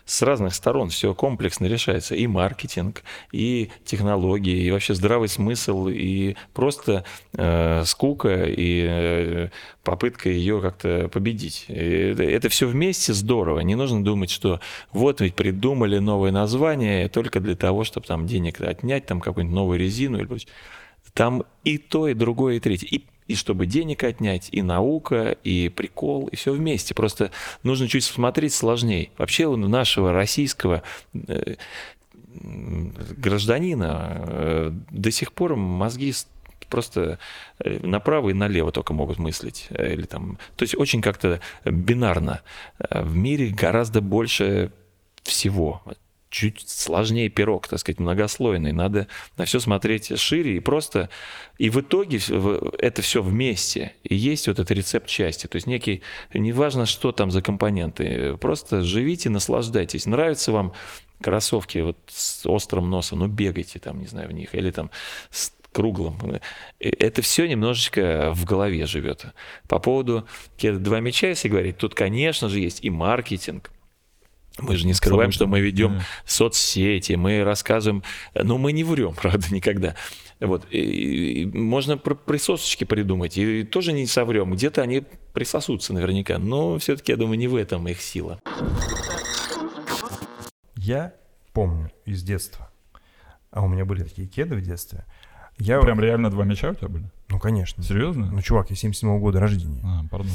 с разных сторон, все комплексно решается. И маркетинг, и технологии, и вообще здравый смысл, и просто э, скука, и э, попытка ее как-то победить. Это, это все вместе здорово. Не нужно думать, что вот ведь придумали новое название только для того, чтобы там денег отнять, там какую-нибудь новую резину. Или... Там и то, и другое, и третье. И, и чтобы денег отнять, и наука, и прикол, и все вместе. Просто нужно чуть смотреть сложнее. Вообще у нашего российского э, гражданина э, до сих пор мозги просто э, направо и налево только могут мыслить. Э, или там, то есть очень как-то бинарно. В мире гораздо больше всего чуть сложнее пирог, так сказать, многослойный. Надо на все смотреть шире и просто... И в итоге это все вместе. И есть вот этот рецепт счастья. То есть некий... Неважно, что там за компоненты. Просто живите, наслаждайтесь. Нравится вам кроссовки вот с острым носом, ну бегайте там, не знаю, в них. Или там круглым. Это все немножечко в голове живет. По поводу два мяча, если говорить, тут, конечно же, есть и маркетинг, мы же не скрываем, что мы ведем да. соцсети, мы рассказываем, но мы не врем, правда, никогда. Вот. И, и можно про присосочки придумать, и тоже не соврем. Где-то они присосутся наверняка, но все-таки, я думаю, не в этом их сила. Я помню из детства, а у меня были такие кеды в детстве. Я... Прям реально два мяча у тебя были? Ну, конечно. Серьезно? Ну, чувак, я 77 -го года рождения. А, пардон.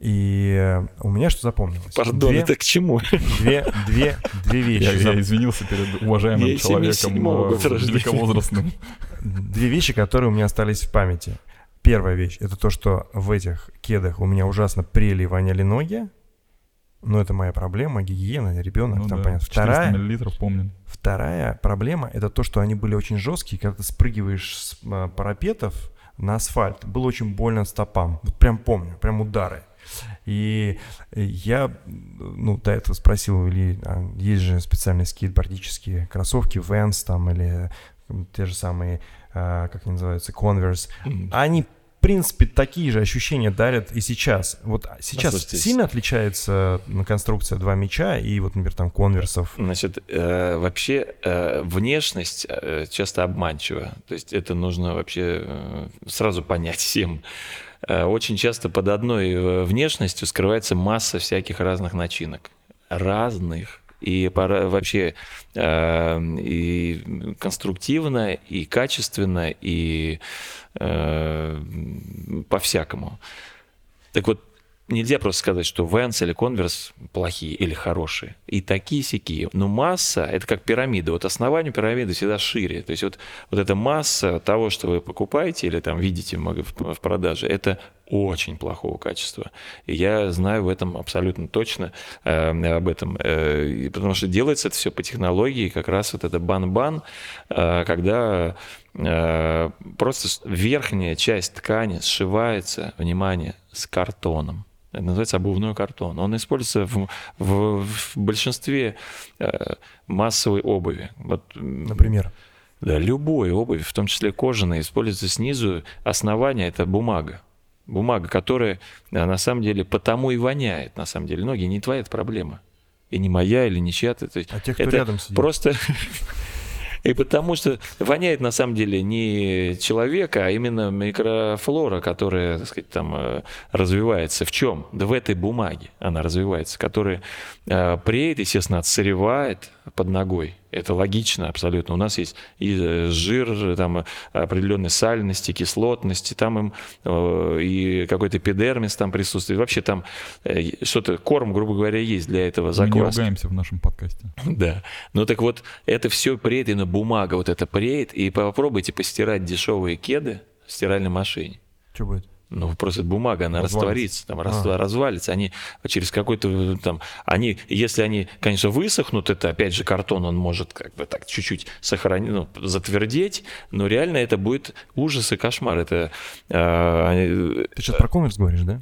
И э, у меня что запомнилось? Пардон, две, это к чему? Две, две, две вещи. Я, я извинился перед уважаемым я человеком э, великовозрастным. Две вещи, которые у меня остались в памяти. Первая вещь — это то, что в этих кедах у меня ужасно прели и воняли ноги. Но это моя проблема, гигиена, ребенок, ну, там да, понятно. Вторая, миллилитров помню. Вторая проблема — это то, что они были очень жесткие, когда ты спрыгиваешь с э, парапетов на асфальт. Было очень больно стопам. Вот прям помню, прям удары. И я, ну, до этого спросил у Ильи, а есть же специальные скейтбордические кроссовки, Vans там или те же самые, а, как они называются, Converse. Они принципе, такие же ощущения дарят и сейчас. Вот сейчас Послушайте, сильно отличается конструкция два мяча и вот, например, там конверсов? Значит, э, вообще э, внешность э, часто обманчива. То есть это нужно вообще э, сразу понять всем. Э, очень часто под одной э, внешностью скрывается масса всяких разных начинок. Разных. И пора, вообще э, и конструктивно, и качественно, и э, по-всякому. Так вот, Нельзя просто сказать, что Vans или Converse плохие или хорошие. И такие сякие. Но масса, это как пирамида. Вот основание пирамиды всегда шире. То есть вот, вот эта масса того, что вы покупаете или там видите в продаже, это очень плохого качества. И я знаю в этом абсолютно точно э, об этом. Э, потому что делается это все по технологии, как раз вот это бан-бан, э, когда э, просто верхняя часть ткани сшивается, внимание, с картоном. Это называется обувной картон. Он используется в, в, в большинстве э, массовой обуви. Вот, Например? Да, любой обуви, в том числе кожаная, используется снизу. Основание – это бумага. Бумага, которая э, на самом деле потому и воняет, на самом деле. Ноги не твоя это проблема. И не моя, или не чья-то. А те, кто это рядом сидит? Просто И потому что воняет на самом деле не человека, а именно микрофлора, которая, так сказать, там э, развивается. В чем? Да в этой бумаге она развивается, которая э, преет, естественно, отсыревает под ногой. Это логично абсолютно. У нас есть и э, жир, там определенной сальности, кислотности, там им э, и какой-то эпидермис там присутствует. Вообще там э, что-то, корм, грубо говоря, есть для этого закваски. Мы не ругаемся в нашем подкасте. Да. Ну так вот, это все преет, и на бумага вот это преет, и попробуйте постирать дешевые кеды в стиральной машине. Что будет? Ну, просто бумага, она растворится, там, а. развалится. Они через какой-то там, они, если они, конечно, высохнут, это опять же картон, он может как бы так чуть-чуть сохранить, ну, затвердеть, но реально это будет ужас и кошмар. Это, э, Ты сейчас про коммерс говоришь, да?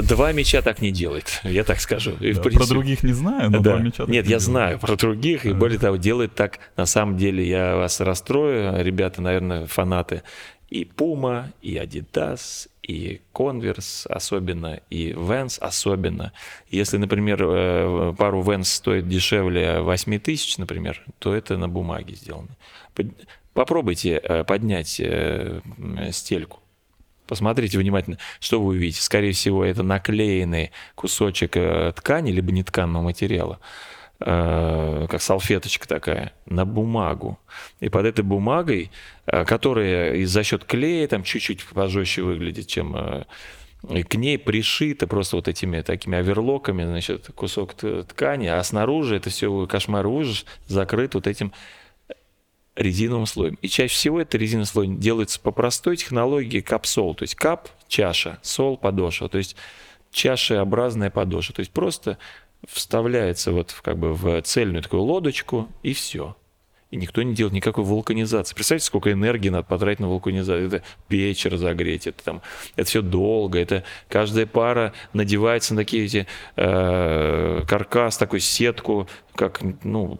Два меча так не делает, я так скажу. И, да, принципе, про других не знаю, но да. два мяча так Нет, я делает. знаю про других, и более того, делает так, на самом деле, я вас расстрою, ребята, наверное, фанаты и Puma, и Adidas, и Converse особенно, и Vans особенно. Если, например, э, пару Vans стоит дешевле 8 тысяч, например, то это на бумаге сделано. Попробуйте э, поднять э, стельку. Посмотрите внимательно, что вы увидите. Скорее всего, это наклеенный кусочек ткани, либо нетканного материала. Э, как салфеточка такая, на бумагу. И под этой бумагой, э, которая и за счет клея там чуть-чуть пожестче выглядит, чем э, и к ней пришито просто вот этими такими оверлоками, значит, кусок ткани, а снаружи это все кошмар ужас закрыт вот этим резиновым слоем. И чаще всего это резиновый слой делается по простой технологии капсол, то есть кап – чаша, сол – подошва, то есть чашеобразная подошва. То есть просто вставляется вот в, как бы в цельную такую лодочку и все. И никто не делает никакой вулканизации. Представьте, сколько энергии надо потратить на вулканизацию. Это печь разогреть, это там, это все долго, это каждая пара надевается на такие эти э, каркас, такую сетку, как, ну,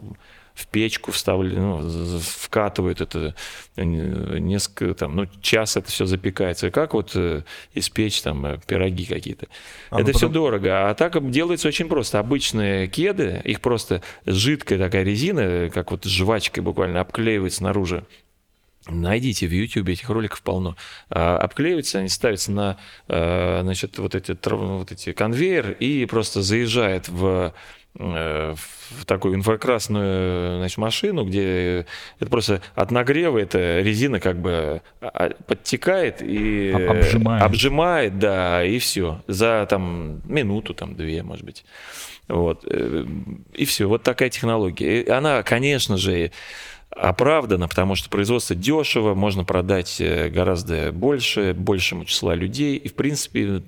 в печку вставляют, ну, вкатывают это э, несколько, там, ну, час это все запекается. Как вот э, испечь там э, пироги какие-то. А, это ну, все дорого. А так делается очень просто. Обычные кеды, их просто жидкая такая резина, как вот жвачкой буквально обклеивается снаружи Найдите в YouTube этих роликов полно. А, обклеиваются, они ставятся на значит, вот, эти, вот эти конвейер и просто заезжает в в такую инфракрасную значит, машину, где это просто от нагрева эта резина как бы а, а, подтекает и обжимает, обжимает да, и все. За там минуту, там две, может быть. Вот. Э, и все. Вот такая технология. И она, конечно же, оправдана, потому что производство дешево, можно продать э, гораздо больше, большему числа людей. И, в принципе,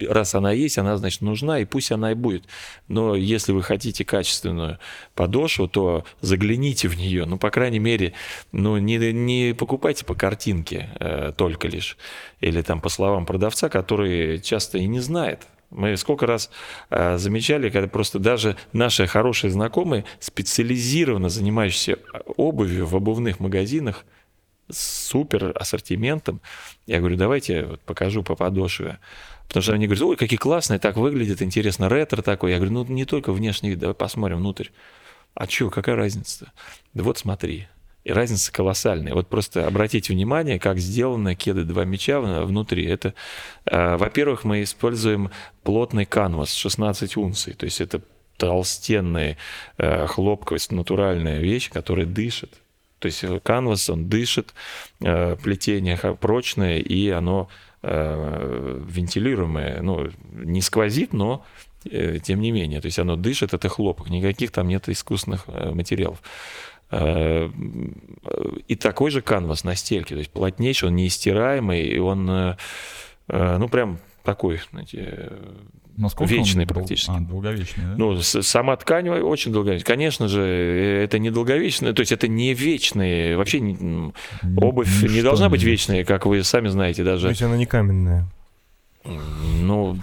раз она есть, она, значит, нужна, и пусть она и будет. Но если вы хотите качественную подошву, то загляните в нее. Ну, по крайней мере, ну, не, не покупайте по картинке э, только лишь. Или там по словам продавца, который часто и не знает. Мы сколько раз э, замечали, когда просто даже наши хорошие знакомые, специализированно занимающиеся обувью в обувных магазинах, с супер ассортиментом, я говорю, давайте вот покажу по подошве. Потому что они говорят, ой, какие классные, так выглядит, интересно, ретро такой. Я говорю, ну не только внешний вид, давай посмотрим внутрь. А что, какая разница? Да вот смотри. И разница колоссальная. Вот просто обратите внимание, как сделаны кеды два мяча внутри. Это, э, во-первых, мы используем плотный канвас 16 унций. То есть это толстенная э, хлопковость, натуральная вещь, которая дышит. То есть канвас, он дышит, э, плетение прочное, и оно Э, вентилируемое, ну, не сквозит, но э, тем не менее, то есть оно дышит, это хлопок, никаких там нет искусственных э, материалов. И такой же канвас на стельке, то есть плотнейший, он неистираемый, и он, ну, прям такой, знаете, Насколько вечный практически. А, долговечный, да? Ну, сама ткань очень долговечная. Конечно же, это не долговечная, то есть это не вечные, вообще не, обувь не, не должна быть вечная, как вы сами знаете даже. То есть она не каменная. Ну,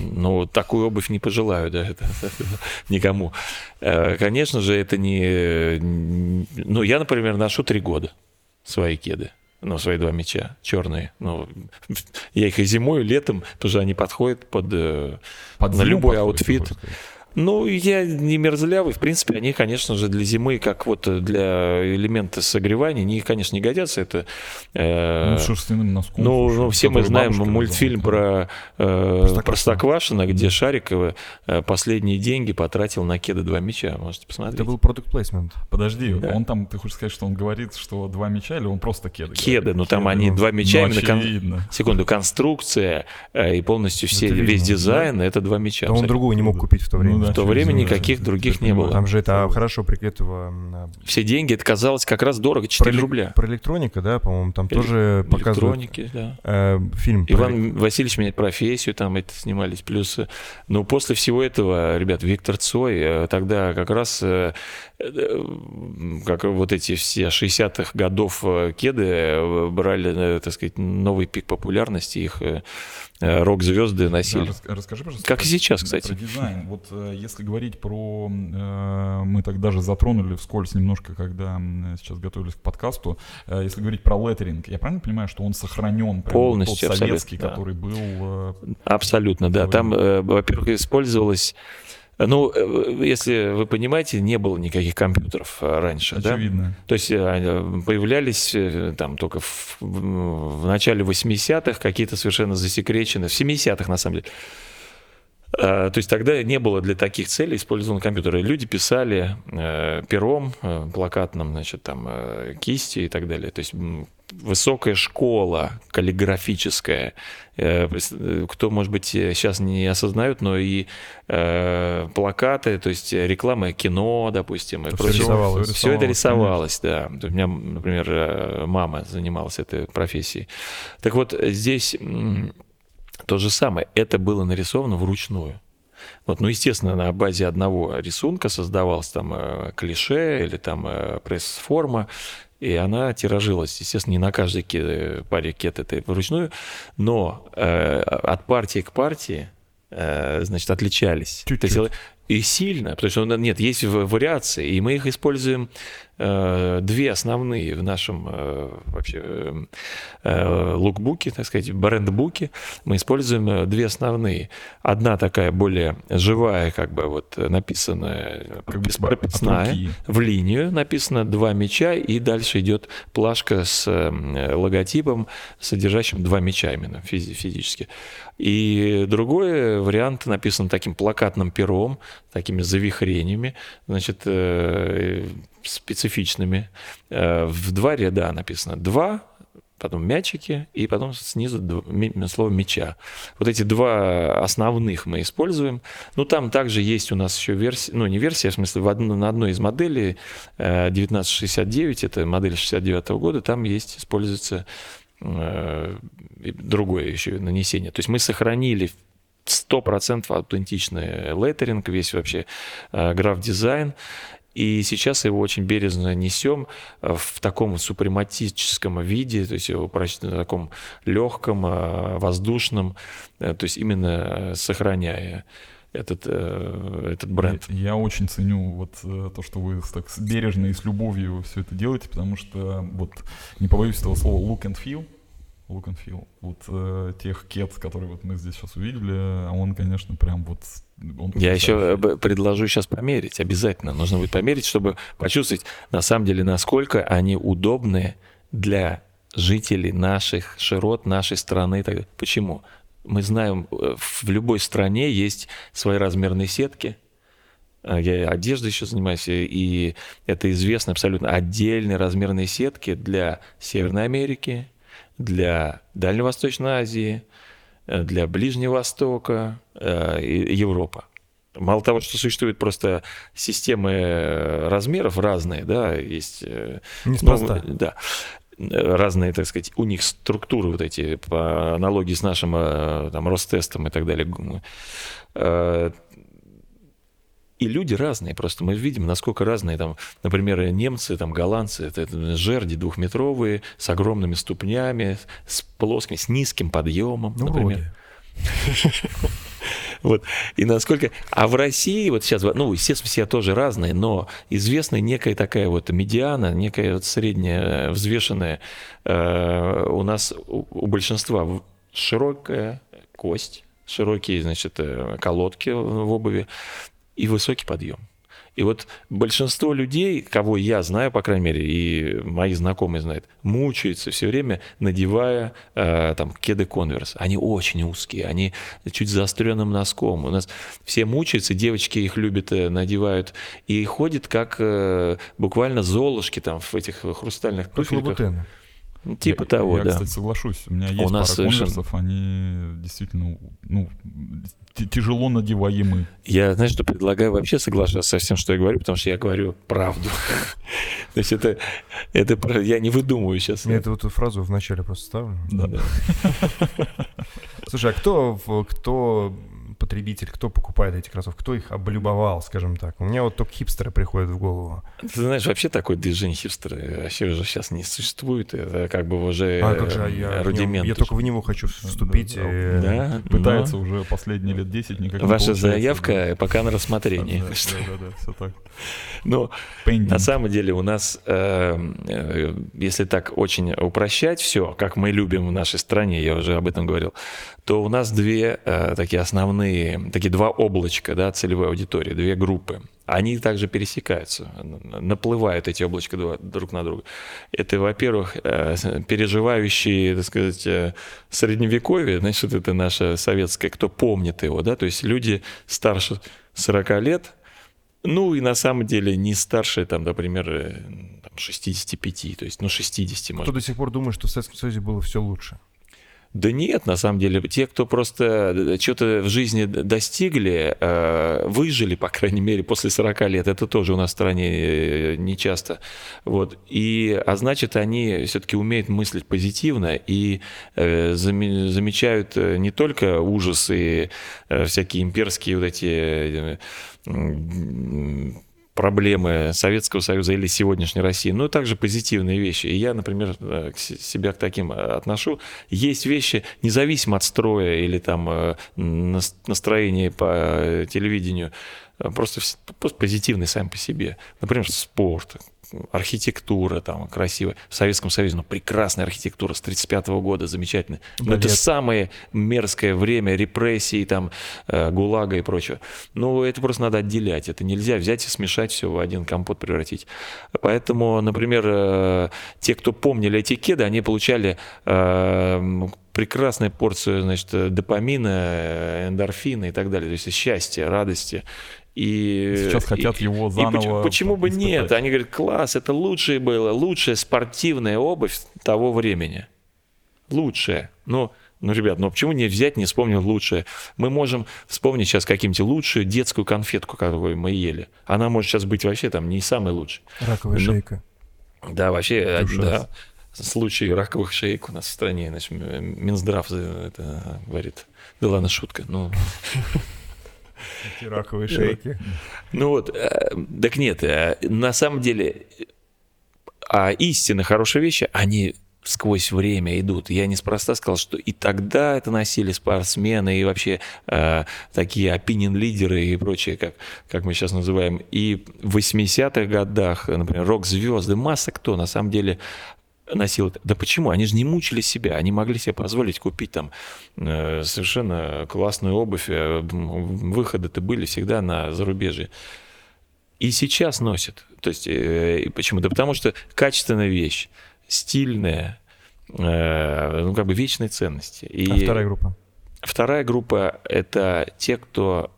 ну, такую обувь не пожелаю, да, это, это, никому. Э, конечно же, это не... Ну, я, например, ношу три года свои кеды ну, свои два мяча черные. Ну, я их и зимой, и летом, тоже они подходят под, э, под на любой outfit. Ну, я не мерзлявый. В принципе, они, конечно же, для зимы, как вот для элемента согревания, они, конечно, не годятся. Это, э, ну, шерстяным носком. Ну, ну все мы знаем мультфильм про э, Простоквашино, где Шарикова э, последние деньги потратил на кеды два мяча. Можете посмотреть. Это был продукт плейсмент. Подожди, да. он там, ты хочешь сказать, что он говорит, что два мяча, или он просто кеды? Кеды, говорит? ну там кеды, они ну, два мяча, ну, именно кон... секунду, конструкция э, и полностью все, весь дизайн, да? это два мяча. Да он другого не мог купить в то время. Ну, в то время никаких других не было. Там же это хорошо этого... Все деньги, это казалось как раз дорого, 4 про, рубля. Про электроника, да, по-моему, там тоже показывают... Электроники, да. Э, фильм. Иван про... Васильевич меняет профессию, там это снимались. Плюс, ну, после всего этого, ребят, Виктор Цой, э, тогда как раз э, как вот эти все 60-х годов кеды брали, так сказать, новый пик популярности, их рок-звезды носили. Да, расскажи, пожалуйста. Как и сейчас, кстати. Про дизайн. Вот э, если говорить про... Э, мы так даже затронули вскользь немножко, когда сейчас готовились к подкасту. Если говорить про леттеринг, я правильно понимаю, что он сохранен? Полностью, тот советский, который был... Абсолютно, да. Там, во-первых, использовалось ну, э, если вы понимаете, не было никаких компьютеров э, раньше. Очевидно. Да? То есть э, появлялись там только в, в начале 80-х какие-то совершенно засекреченные, в 70-х на самом деле. То есть тогда не было для таких целей использованы компьютеры. Люди писали пером, плакатным, значит, там, кисти и так далее. То есть высокая школа каллиграфическая. Э, кто, может быть, сейчас не осознают, но и э, плакаты, то есть реклама кино, допустим, и все, рисовалось. все это рисовалось, да. У меня, например, э, мама занималась этой профессией. Так вот, здесь то же самое. Это было нарисовано вручную. Вот, ну, естественно, на базе одного рисунка создавалась там э, клише или там э, пресс-форма, и она тиражилась, естественно, не на каждой паре кет это вручную, но э, от партии к партии э, значит, отличались. Чуть-чуть. То есть, и сильно, потому что нет, есть вариации, и мы их используем Э, две основные в нашем э, вообще э, лукбуке, так сказать, брендбуке. Мы используем две основные. Одна такая более живая, как бы вот написанная, Как бы прописная, в линию написано два мяча, и дальше идет плашка с логотипом, содержащим два мяча именно физи- физически. И другой вариант написан таким плакатным пером, такими завихрениями, значит, специфичными. Э, в два ряда написано «два», потом мячики, и потом снизу слово мяча. Вот эти два основных мы используем. Ну, там также есть у нас еще версия, ну, не версия, в смысле, в одно, на одной из моделей 1969, э, это модель 69 -го года, там есть, используется э, другое еще нанесение. То есть мы сохранили 100% аутентичный леттеринг, весь вообще э, граф-дизайн, и сейчас его очень бережно несем э, в таком супрематическом виде, то есть его в таком легком, э, воздушном, э, то есть именно сохраняя этот, этот бренд. Я, я очень ценю вот то, что вы так бережно и с любовью все это делаете, потому что вот не побоюсь этого слова look and feel, look and feel. Вот э, тех кет, которые вот мы здесь сейчас увидели, а он, конечно, прям вот... Он Я еще предложу сейчас померить, обязательно. Нужно будет померить, чтобы почувствовать, на самом деле, насколько они удобны для жителей наших широт, нашей страны. Почему? Мы знаем, э, в любой стране есть свои размерные сетки, э, я одеждой еще занимаюсь, и это известно абсолютно отдельные размерные сетки для Северной Америки, для Дальневосточной Азии, э, для Ближнего Востока и Европы. Мало того, что существуют просто системы размеров разные, да, есть... Неспроста. Ну, да, разные, так сказать, у них структуры вот эти по аналогии с нашим там Ростестом и так далее. И люди разные, просто. Мы видим, насколько разные там, например, немцы, там голландцы, это, это жерди двухметровые, с огромными ступнями, с плоскими, с низким подъемом, ну, например. Вот. И насколько... А в России вот сейчас, ну, естественно, все тоже разные, но известна некая такая вот медиана, некая вот средняя взвешенная э, у нас у, у большинства широкая кость, широкие, значит, э, колодки в обуви, и высокий подъем. И вот большинство людей, кого я знаю, по крайней мере, и мои знакомые знают, мучаются все время, надевая э, там кеды конверс. Они очень узкие, они чуть заостренным носком. У нас все мучаются, девочки их любят, э, надевают и ходят как э, буквально золушки там в этих хрустальных туфельках. Типа я, того, я, да. Я, кстати, соглашусь. У меня есть у нас пара совершенно... конверсов, они действительно, ну, тяжело надеваемы. Я, знаешь, что предлагаю вообще соглашаться со всем, что я говорю, потому что я говорю правду. То есть это, это я не выдумываю сейчас. Я эту, фразу вначале просто ставлю. Да. да. Слушай, а кто, кто потребитель, кто покупает эти кроссовки, кто их облюбовал, скажем так. У меня вот только хипстеры приходят в голову. Ты знаешь, вообще такое движение хипстеры вообще уже сейчас не существует. Это как бы уже а, как же, я, рудимент. Я только в него хочу вступить. Да, и... да пытается но... уже последние лет 10 никак Ваша заявка да. пока на рассмотрении. Да, да, да, все так. Но на самом деле у нас, э, э, если так очень упрощать все, как мы любим в нашей стране, я уже об этом говорил, то у нас две э, такие основные, такие два облачка, да, целевой аудитории, две группы. Они также пересекаются, наплывают эти облачка друг на друга. Это, во-первых, э, переживающие, так сказать, э, средневековье, значит, это наше советское, кто помнит его, да, то есть люди старше 40 лет, ну и на самом деле не старше, там, например, 65, то есть, ну, 60, может Кто до сих пор думает, что в Советском Союзе было все лучше? Да нет, на самом деле, те, кто просто э, что-то в жизни достигли, э, выжили, по крайней мере, после 40 лет, это тоже у нас в стране э, не часто. Вот. И, а значит, они все-таки умеют мыслить позитивно и замечают не только ужасы, всякие имперские вот эти проблемы Советского Союза или сегодняшней России, но также позитивные вещи. И я, например, э, себя к таким э, отношу. Есть вещи, независимо от строя или там э, настроения по телевидению, просто, просто позитивные сами по себе. Например, спорт, архитектура там красивая. В Советском Союзе, ну, прекрасная архитектура с 35 года, замечательная. Но это самое мерзкое время репрессий, там, э, ГУЛАГа и прочего. Ну, это просто надо отделять. Это нельзя взять и смешать все в один компот превратить. Поэтому, например, э, те, кто помнили эти кеды, они получали э, прекрасную порцию, значит, допамина, эндорфина и так далее, то есть счастья, радости. И сейчас хотят и, его заново. И почему, почему бы испытать? нет? Они говорят, класс, это лучшее было, лучшая спортивная обувь того времени. Лучшая. Ну, ну, ребят, ну почему не взять, не вспомнить лучшее? Мы можем вспомнить сейчас каким-нибудь лучшую детскую конфетку, которую мы ели. Она может сейчас быть вообще там не самой лучшей. Раковая ну, шейка. Да, вообще, Ужас. да. Случаи раковых шеек у нас в стране. Значит, Минздрав это говорит. Да ладно, шутка. Ну... Эти раковые шейки. Ну вот, э, так нет, э, на самом деле, а истинно хорошие вещи, они сквозь время идут. Я неспроста сказал, что и тогда это носили спортсмены, и вообще э, такие опинион-лидеры и прочее, как, как мы сейчас называем. И в 80-х годах, например, рок-звезды, масса кто на самом деле носил это. Да почему? Они же не мучили себя, они могли себе позволить купить там э, совершенно классную обувь. Э, выходы-то были всегда на зарубежье. И сейчас носят. То есть, э, почему? Да потому что качественная вещь, стильная, ну, как бы вечной ценности. И а вторая группа? Вторая группа – это те, кто,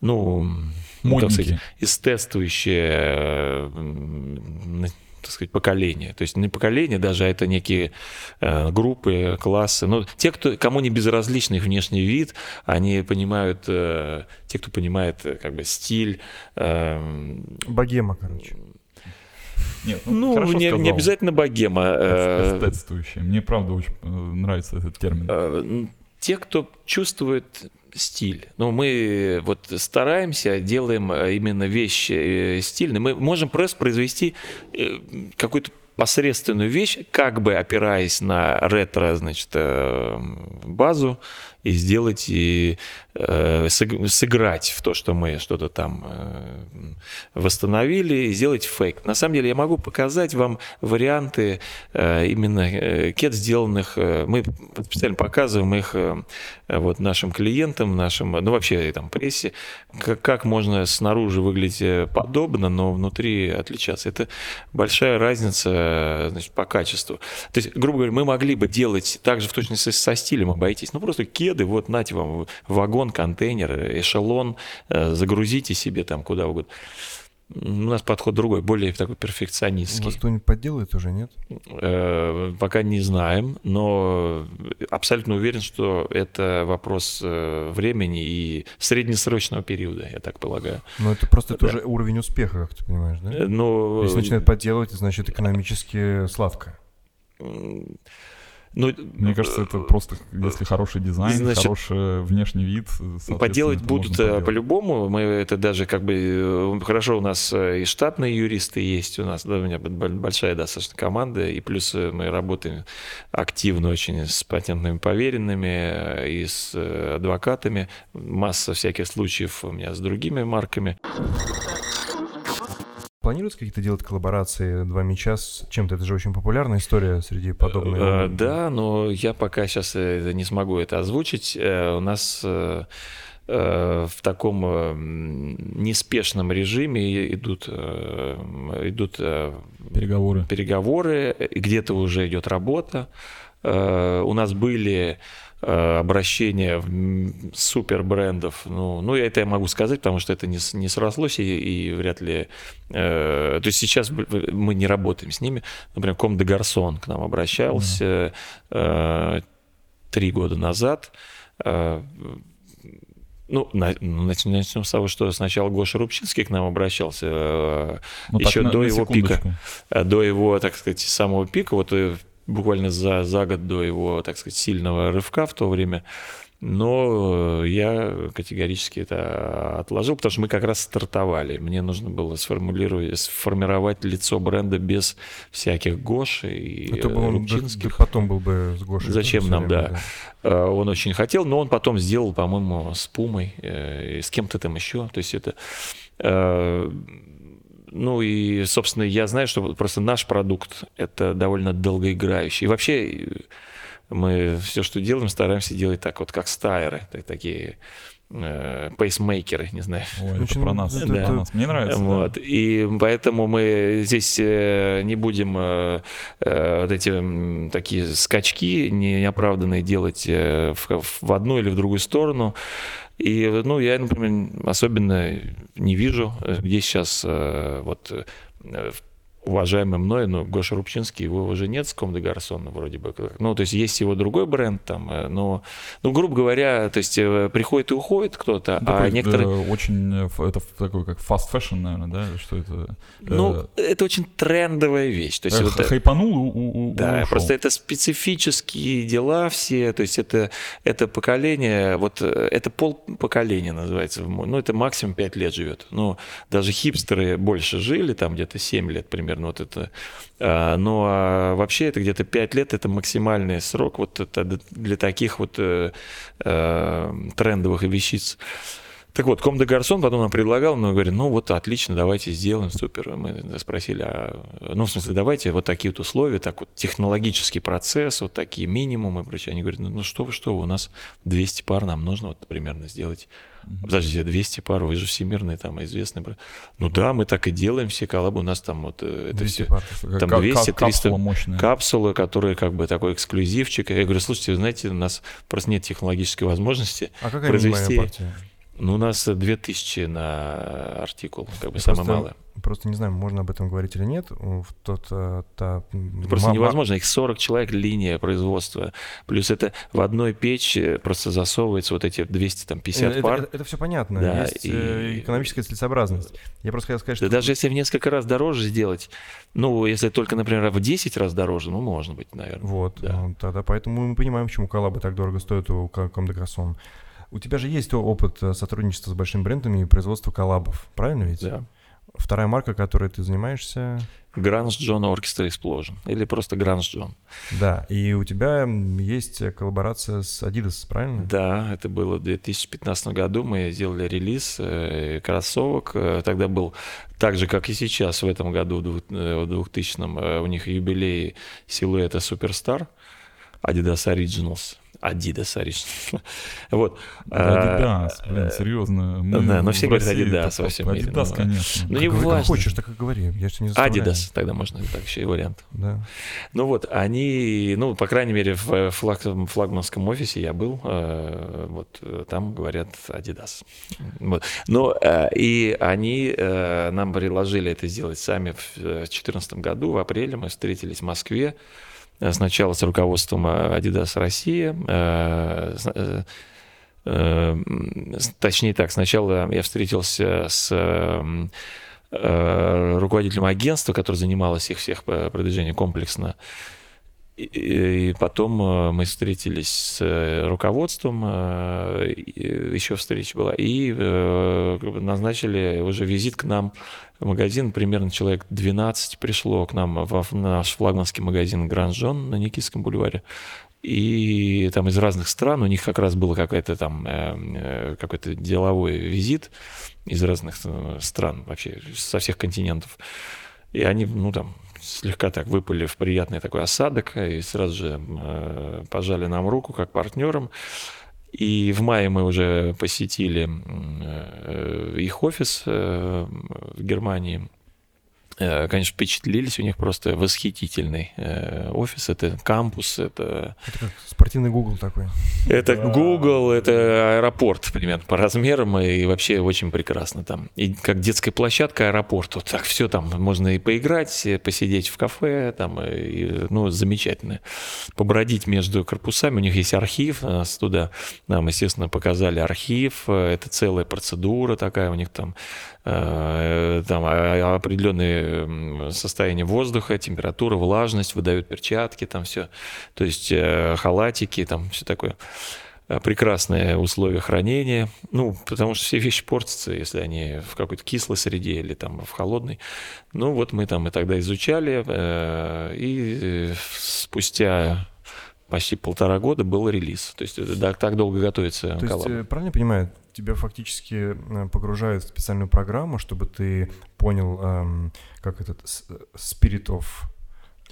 ну, Модники. так сказать, эстетствующие, так сказать, поколения. То есть не поколения даже, а это некие э, группы, классы. Но те, кто, кому не безразличный их внешний вид, они понимают, э, те, кто понимает э, как бы стиль. Э, Богема, короче. Нет, ну, ну не, не обязательно богема. Эстетствующая. Мне правда очень нравится этот термин. Те, кто чувствует стиль. Но мы вот стараемся, делаем э, именно вещи э, стильные. Мы можем просто произвести э, какую-то посредственную вещь, как бы опираясь на ретро, значит, базу, и сделать и э, сыграть в то, что мы что-то там э, восстановили, и сделать фейк. На самом деле я могу показать вам варианты э, именно э, кет сделанных. Э, мы специально показываем их э, вот нашим клиентам, нашим, ну вообще там прессе, как, как можно снаружи выглядеть э, подобно, но внутри отличаться. Это большая разница значит, по качеству. То есть, грубо говоря, мы могли бы делать также в точности со стилем обойтись, ну просто кет кеды, вот нате вам вагон, контейнер, эшелон, э, загрузите себе там куда угодно. У нас подход другой, более такой перфекционистский. Вас кто-нибудь подделает уже, нет? Э, пока не знаем, но абсолютно уверен, что это вопрос э, времени и среднесрочного периода, я так полагаю. Но это просто да. тоже уровень успеха, как ты понимаешь, да? Но... Если начинают подделывать, значит экономически сладко. Ну, Мне кажется, это просто, если хороший дизайн, значит, хороший внешний вид. Поделать будут э, по-любому. Мы это даже как бы э, хорошо у нас э, и штатные юристы есть у нас, да, у меня большая достаточно команда, и плюс мы работаем активно очень с патентными поверенными и с адвокатами. Масса всяких случаев у меня с другими марками. Планируется какие-то делать коллаборации «Два мяча» с чем-то? Это же очень популярная история среди подобных. Э, да, но я пока сейчас не смогу это озвучить. Э, у нас э, в таком неспешном режиме идут, идут переговоры. переговоры, где-то уже идет работа. У нас были э, обращение в м, супер брендов, ну, ну, это я могу сказать, потому что это не, не срослось и, и вряд ли... э, то есть сейчас мы не работаем с ними. Например, Ком де Гарсон к нам обращался э, три года назад. Э, ну, ну, начнем с того, что сначала Гоша Рубчинский к нам обращался, э, Ну, так, еще на- до на его пика, секундочку. э, до его, так сказать, самого пика, вот э, буквально за, за год до его, так сказать, сильного рывка в то время. Но э, я категорически это отложил, потому что мы как раз стартовали. Мне нужно было сформулировать, сформировать лицо бренда без всяких Гош и Это э, бы он да- Рубчинских. да потом был бы с Гошей. Зачем нам, время, да. Э, Он очень хотел, но он потом сделал, по-моему, с Пумой, с кем-то там еще. То есть это... Ну и, собственно, я знаю, что просто наш продукт — это довольно долгоиграющий. И вообще э, мы все, что делаем, стараемся делать так вот, как стайеры, так- такие э, пейсмейкеры, не знаю. Ой, это Очень- про нас, это да. про нас. Мне нравится. да. Вот. И поэтому мы здесь э, не будем э, э, вот эти такие скачки не- неоправданные делать в, в одну или в другую сторону. И, ну, я, например, особенно не вижу, э, где сейчас э, вот э, уважаемый мной, но Гоша Рубчинский, его уже нет с Ком де Гарсона вроде бы. Ну, то есть есть его другой бренд там, э, но, ну, грубо говоря, то есть э, приходит и уходит кто-то, Такой, а некоторые... э, очень, э, это такой, как fast fashion, наверное, да? Что это? Ну, это очень трендовая вещь. То есть, Э, вот, э, хайпанул у- у- да, ушел. просто это специфические дела все, то есть это, это поколение, вот э, это пол поколения называется, ну это максимум 5 лет живет, ну даже хипстеры больше жили, там где-то 7 лет примерно, вот это, А, ну а вообще это где-то 5 лет, это максимальный срок вот это для таких вот э, э, трендовых вещиц. Так вот, Ком де Гарсон потом нам предлагал, но говорит, ну вот отлично, давайте сделаем, супер. Мы спросили, а, ну в смысле, давайте вот такие вот условия, так вот технологический процесс, вот такие минимумы и прочее. Они говорят, ну, ну что вы, что вы, у нас 200 пар, нам нужно вот примерно сделать. Подождите, 200 пар, вы же всемирный там известный. бренд». Ну да, мы так и делаем все коллабы, у нас там вот э, это 200 все пар. Там как- 200, как капсула 300 мощная. капсулы, которые как бы такой эксклюзивчик. Я говорю, слушайте, вы знаете, у нас просто нет технологической возможности А какая произвести- ну, у нас 2000 на артикул, как бы самое малое. Просто не знаю, можно об этом говорить или нет. В тот, э, та, м, Просто ма- ма- невозможно, их 40 человек линия производства. Плюс это в одной печи просто засовывается вот эти 250 это, пар. это, все понятно. Да, Есть и- э, экономическая целесообразность. Я просто хотел сказать, Да что... даже если в несколько раз дороже сделать, ну, если только, например, в 10 раз дороже, ну, может быть, наверное. Вот, Да. ну, тогда поэтому мы понимаем, почему коллабы так дорого стоят у Comme des. У тебя же есть опыт э, сотрудничества с большими брендами и производства коллабов, правильно ведь? Да. Вторая марка, которой ты занимаешься, Grunge John Orchestra Explosion. Или просто Grunge John. да, и у тебя есть коллаборация с Adidas, правильно? Да, это было в 2015 году. Мы сделали релиз э, кроссовок. Э, Тогда был так же, как и сейчас, в этом году, в двух- э, в 2000-м, э, у них юбилей силуэта Суперстар. Adidas Originals. Adidas вот. Да, А, Adidas, блин, серьезно. мы да, но все говорят Adidas во всем мире, Adidas, ну, конечно. ну, не как хочешь, так и говори. Я же не. Adidas, тогда можно так еще и вариант. Да. Ну вот, они, ну, по крайней мере, в флаг- флагманском офисе я был, э, вот э, там говорят Adidas. Вот. Но э, и они э, нам предложили это сделать сами в 2014 году, в апреле мы встретились в Москве, э, сначала с руководством э, Adidas Россия, э, э, точнее так, сначала я встретился с руководителем агентства, который занималось их всех продвижением комплексно. И, потом э, мы встретились с э, руководством, э, еще встреча была, и назначили уже визит к нам в магазин. Примерно человек 12 пришло к нам в наш флагманский магазин Гранжон на Никитском бульваре. И там из разных стран, у них как раз был какой-то там какой-то деловой визит из разных стран, вообще со всех континентов. И они, ну там, слегка так выпали в приятный такой осадок и сразу же э, пожали нам руку как партнерам. И в мае мы уже посетили э, их офис э, в Германии. Э, конечно, впечатлились, у них просто восхитительный э, офис, это кампус, это... Это как спортивный Google такой. Это Google, это аэропорт, примерно, по размерам, и вообще очень прекрасно там. И как детская площадка аэропорт, вот так все там, можно и поиграть, посидеть в кафе, там, и, ну, замечательно. Побродить между корпусами, у них есть архив, нас туда, нам, естественно, показали архив, это целая процедура такая, у них там. Э, там определенные состояния воздуха, температура, влажность, выдают перчатки, там все, то есть э, халатики, там все такое э, прекрасные условия хранения. Ну, потому что все вещи портятся, если они в какой-то кислой среде или там в холодной. Ну, вот мы там и тогда изучали, и спустя почти полтора года был релиз. То есть да, так долго готовится То коллаба. есть, правильно понимаю, тебя фактически э, погружают в специальную программу, чтобы ты понял, эм, как этот spirit of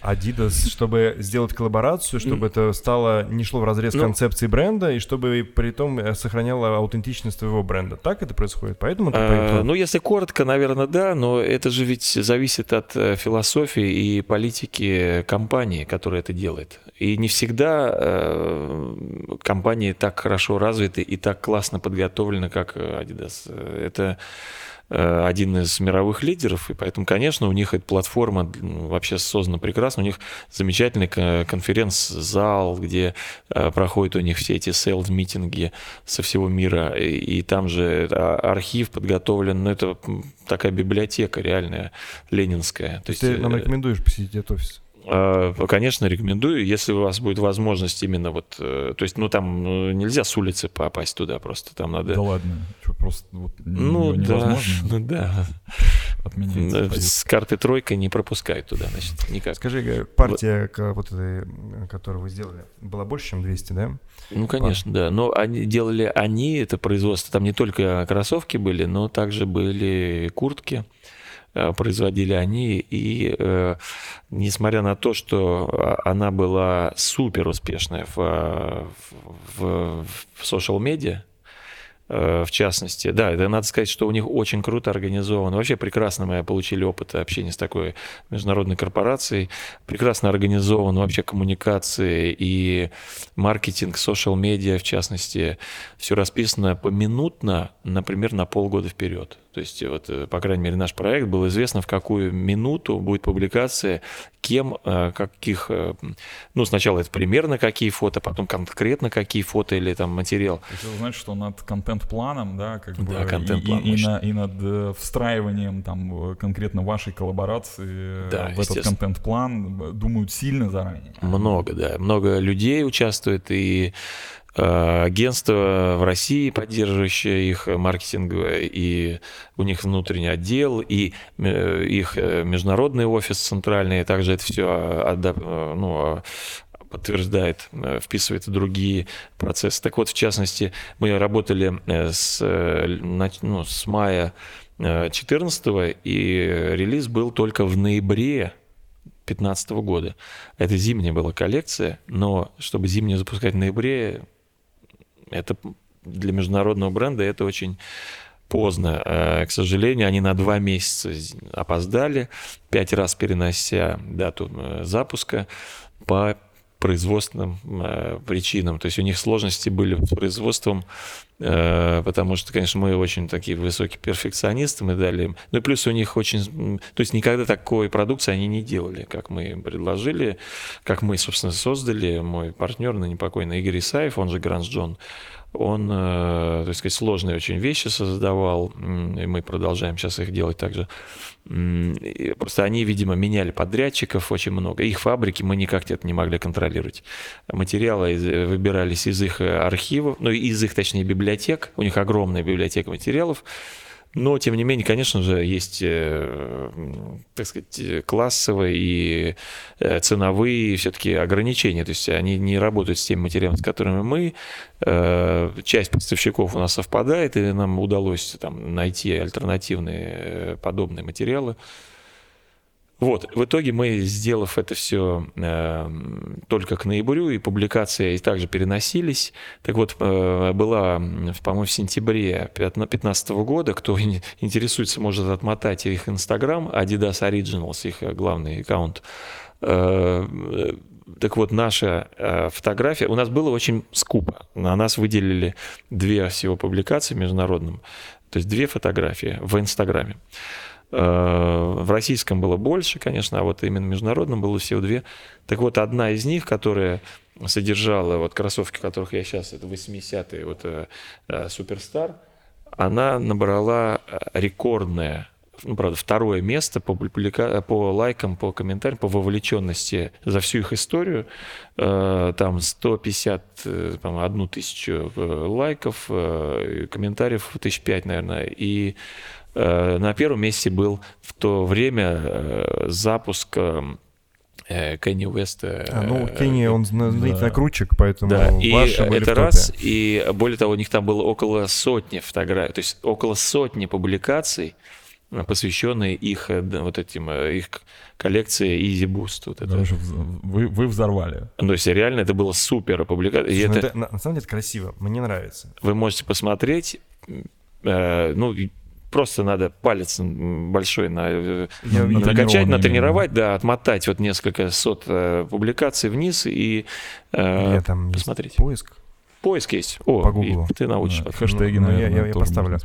Adidas, чтобы сделать коллаборацию, чтобы это стало не шло в разрез ну, концепции бренда и чтобы при этом э, сохраняло аутентичность твоего бренда. Так это происходит? Поэтому ты а, Ну, если коротко, наверное, да, но это же ведь зависит от э, философии и политики компании, которая это делает. И не всегда э, компании так хорошо развиты и так классно подготовлены, как Adidas. Это Э, один из мировых лидеров, и поэтому, конечно, у них эта платформа вообще создана прекрасно, у них замечательный конференц-зал, где э, проходят у них все эти сейлз-митинги со всего мира, и, там же архив подготовлен, ну, это такая библиотека реальная, ленинская. То есть, Ты нам э, рекомендуешь посетить этот офис? А, конечно, рекомендую, если у вас будет возможность именно вот, э, то есть, ну там ну, нельзя с улицы попасть туда просто, там надо. Да ладно, что просто вот ну да, ну да. Отменяется. С карты тройка не пропускают туда, значит, никак. Скажи, партия, вот, вот этой, которую вы сделали, была больше, чем 200, да? Ну, конечно, Пар. да. Но они делали они это производство, там не только кроссовки были, но также были куртки. Э, производили они, и э, несмотря на то, что а, она была супер успешная в, в, в social медиа, Э, в частности. Да, это надо сказать, что у них очень круто организовано. Вообще прекрасно мы получили опыт общения с такой международной корпорацией. Прекрасно организован вообще коммуникации и маркетинг, social медиа в частности. Все расписано поминутно, например, на полгода вперед. То есть, вот, э, по крайней мере, наш проект был известно, в какую минуту будет публикация, кем, э, каких, ну, сначала это примерно какие фото, потом конкретно какие фото или там материал. Это значит, что над контент контент-планом, да, как бы, контент и, и, и, на, и над э, встраиванием там конкретно вашей коллаборации да, в этот контент-план думают сильно заранее. Много, да, много людей участвует, и э, агентство в России, поддерживающее их маркетинг, и у них внутренний отдел, и э, их международный офис центральный, также это все а, ну, подтверждает, э, вписывает в другие процессы. Так вот, в частности, мы работали э, с, э, ну, с мая 2014 и релиз был только в ноябре 2015 года. Это зимняя была коллекция, но чтобы зимнюю запускать в ноябре, это для международного бренда это очень поздно. К сожалению, они на два месяца опоздали, пять раз перенося дату запуска по производственным э, причинам. То есть у них сложности были с производством, э, потому что, конечно, мы очень такие высокие перфекционисты, мы дали им. Ну и плюс у них очень... То есть никогда такой продукции они не делали, как мы им предложили, как мы, собственно, создали. Мой партнер, на непокойный Игорь Исаев, он же Гранж Джон, он, э, так сказать, сложные очень вещи создавал, и мы продолжаем сейчас их делать также. Просто они, видимо, меняли подрядчиков очень много. Их фабрики мы никак это не могли контролировать. Материалы выбирались из их архивов, ну, из их, точнее, библиотек. У них огромная библиотека материалов. Но, тем не менее, конечно же, есть, э, так сказать, классовые и э, ценовые все-таки ограничения. То есть они не работают с теми материалами, с которыми мы. Э, часть поставщиков у нас совпадает, и нам удалось там, найти альтернативные подобные материалы. Вот, в итоге мы, сделав это все э, только к ноябрю, и публикации также переносились. Так вот, э, была, по-моему, в сентябре 2015 года, кто интересуется, может отмотать их Инстаграм, Adidas Originals, их главный аккаунт. Э, так вот, наша э, фотография, у нас было очень скупо. На нас выделили две всего публикации международным, то есть две фотографии в Инстаграме. Э, в российском было больше, конечно, а вот именно международном было всего две. Так вот, одна из них, которая содержала вот кроссовки, которых я сейчас, это 80-е, вот Суперстар, она набрала рекордное ну, правда, второе место по, по лайкам, по комментариям, по вовлеченности за всю их историю. Э, там 150, э, по одну тысячу э, лайков, комментариев тысяч пять, наверное. И на первом месте был в то время запуск Кенни Уэста. А, ну, Кенни, он знаменитый да. накрутчик, поэтому да. И это раз, и более того, у них там было около сотни фотографий, то есть около сотни публикаций, посвященные их э, вот этим э, их коллекции Easy Boost. Вот это. Вы, вы взорвали. Ну, то есть реально это было супер публикация. Ну, это... это... На, на самом деле это красиво, мне нравится. Вы можете посмотреть, э, ну, просто надо палец большой на, э, Я, накачать, натренировать, да, отмотать вот несколько сот э, публикаций вниз и э, там посмотреть. поиск. Поиск есть. О, По Гуглу. ты научишь. Да, хэштеги, ну, наверное, я, я поставлю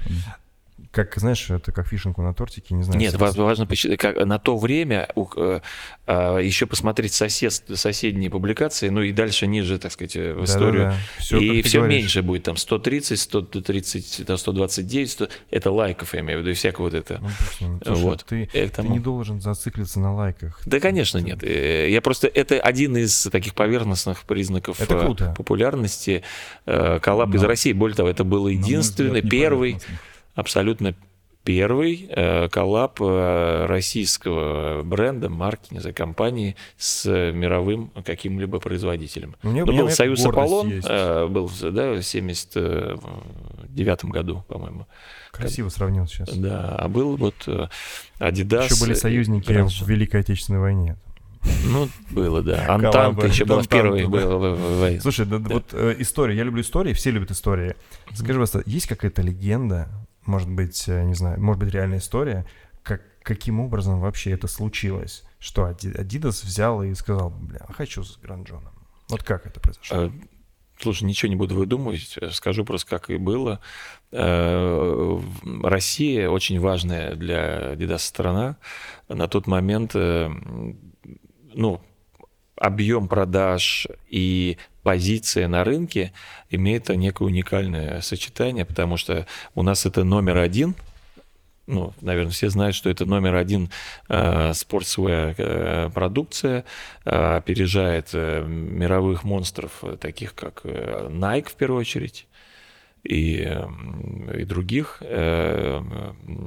как, знаешь, это как фишенку на тортике, не знаю. Нет, важно, важно как, на то время э, э, еще посмотреть сосед, соседние публикации, ну и дальше ниже, так сказать, в историю. Да, да, да. Все, и все говоришь. меньше будет, там 130, 130, там 129, 100, это лайков, я имею в виду, и всякого вот это. Ну, слушай, вот. ты, Этому... ты не должен зациклиться на лайках. Да, конечно, нет. Э, я просто, это один из таких поверхностных признаков популярности. Коллаб да. из России, более того, это был единственный, первый абсолютно первый э, коллаб э, российского бренда, марки, не знаю, компании с мировым каким-либо производителем. Мне, ну, был Союз Аполлон, э, был да, в 79 году, по-моему. Красиво сравнил сейчас. Да, а был вот э, Adidas. Еще были союзники в Великой Отечественной войне. Ну, было, да. Антанта еще была в первой войне. Слушай, да, да. вот э, история, я люблю истории, все любят истории. Скажи, пожалуйста, есть какая-то легенда может быть, э, не знаю, может быть, реальная история, как, каким образом вообще это случилось, что Adidas взял и сказал, бля, хочу с Гранджоном. Вот как это произошло? А, слушай, ничего не буду выдумывать, скажу просто, как и было. Э, Россия очень важная для Adidas страна. На тот момент, э, ну, объем продаж и позиция на рынке имеет некое уникальное сочетание, потому что у нас это номер один, ну, наверное, все знают, что это номер один э, sportswear э, продукция, э, опережает э, мировых монстров, э, таких как э, Nike в первую очередь, и, и других. Э,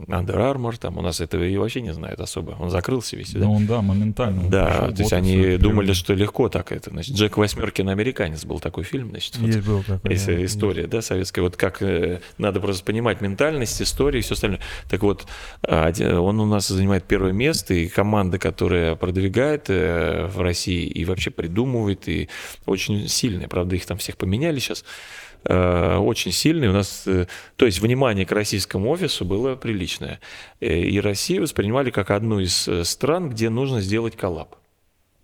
Under Armour, там у нас этого и вообще не знают особо. Он закрылся весь. Ну, он, да, моментально. Да, то есть они думали, что легко так это. Значит, Джек Восьмеркин американец был такой фильм, значит. Есть вот, был такой. Да. История, да, советская. Вот как э, надо просто понимать ментальность, историю и все остальное. Так вот, он у нас занимает первое место, и команда, которая продвигает э, в России и вообще придумывает, и очень сильная. Правда, их там всех поменяли сейчас. Э, очень сильный. У нас, э, то есть внимание к российскому офису было приличное. Э, и Россию воспринимали как одну из стран, где нужно сделать коллаб.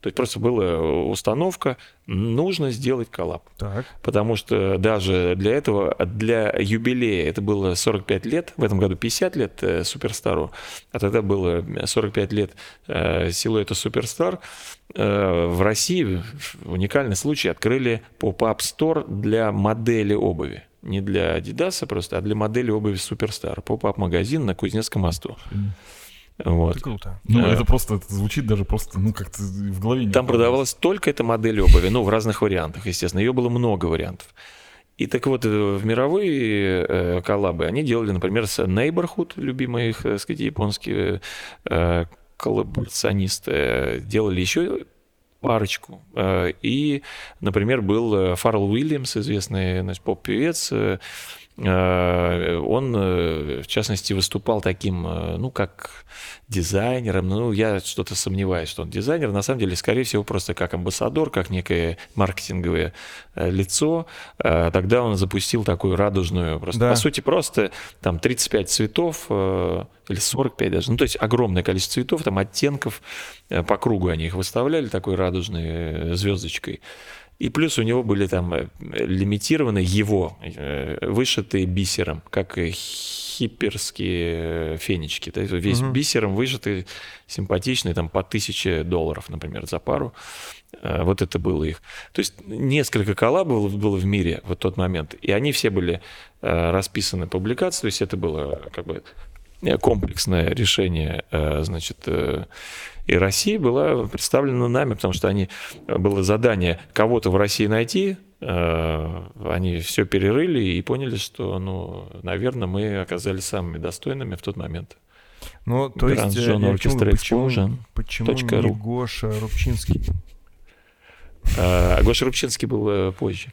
То есть просто была установка, нужно сделать коллаб. Так. Потому что даже для этого, для юбилея, это было 45 лет, в этом году 50 лет э, Superstar у, а тогда было 45 лет э, силуэта Superstar, э, в России уникальный случай открыли pop-up store для модели обуви. Не для Adidas просто, а для модели обуви Superstar. Pop-up магазин на Кузнецком мосту. Mm. Вот. Это круто. Ну, а, это просто это звучит даже просто, ну, как-то в голове не Там продавалась только эта модель обуви, ну, в разных вариантах, естественно. Ее было много вариантов. И так вот, э, в мировые э, коллабы они делали, например, с Neighborhood, любимые их, так сказать, японские э, коллаборационисты, делали еще парочку. Э, и, например, был Фаррелл Уильямс, известный значит, поп-певец, Э, он, э, в частности, выступал таким, э, ну, как дизайнером. Ну, я что-то сомневаюсь, что он дизайнер. На самом деле, скорее всего, просто как амбассадор, как некое маркетинговое лицо. Тогда он запустил такую радужную, просто, да. по сути, просто там 35 цветов или 45 даже. Ну, то есть огромное количество цветов, там оттенков по кругу они их выставляли такой радужной звездочкой. И плюс у него были там э, лимитированы его, э, вышитые бисером, как хиперские фенечки. То есть весь угу. бисером вышитый, симпатичный, там по тысяче долларов, например, за пару. Э, вот это было их. То есть несколько коллабов было в мире в тот момент, и они все были расписаны публикации, то есть это было как бы комплексное решение, значит, и Россия была представлена нами, потому что они, было задание кого-то в России найти, э, они все перерыли и поняли, что, ну, наверное, мы оказались самыми достойными в тот момент. Ну, то есть, э, John Orchestra почему. Почему не Гоша Рубчинский? А, Гоша Рубчинский был позже.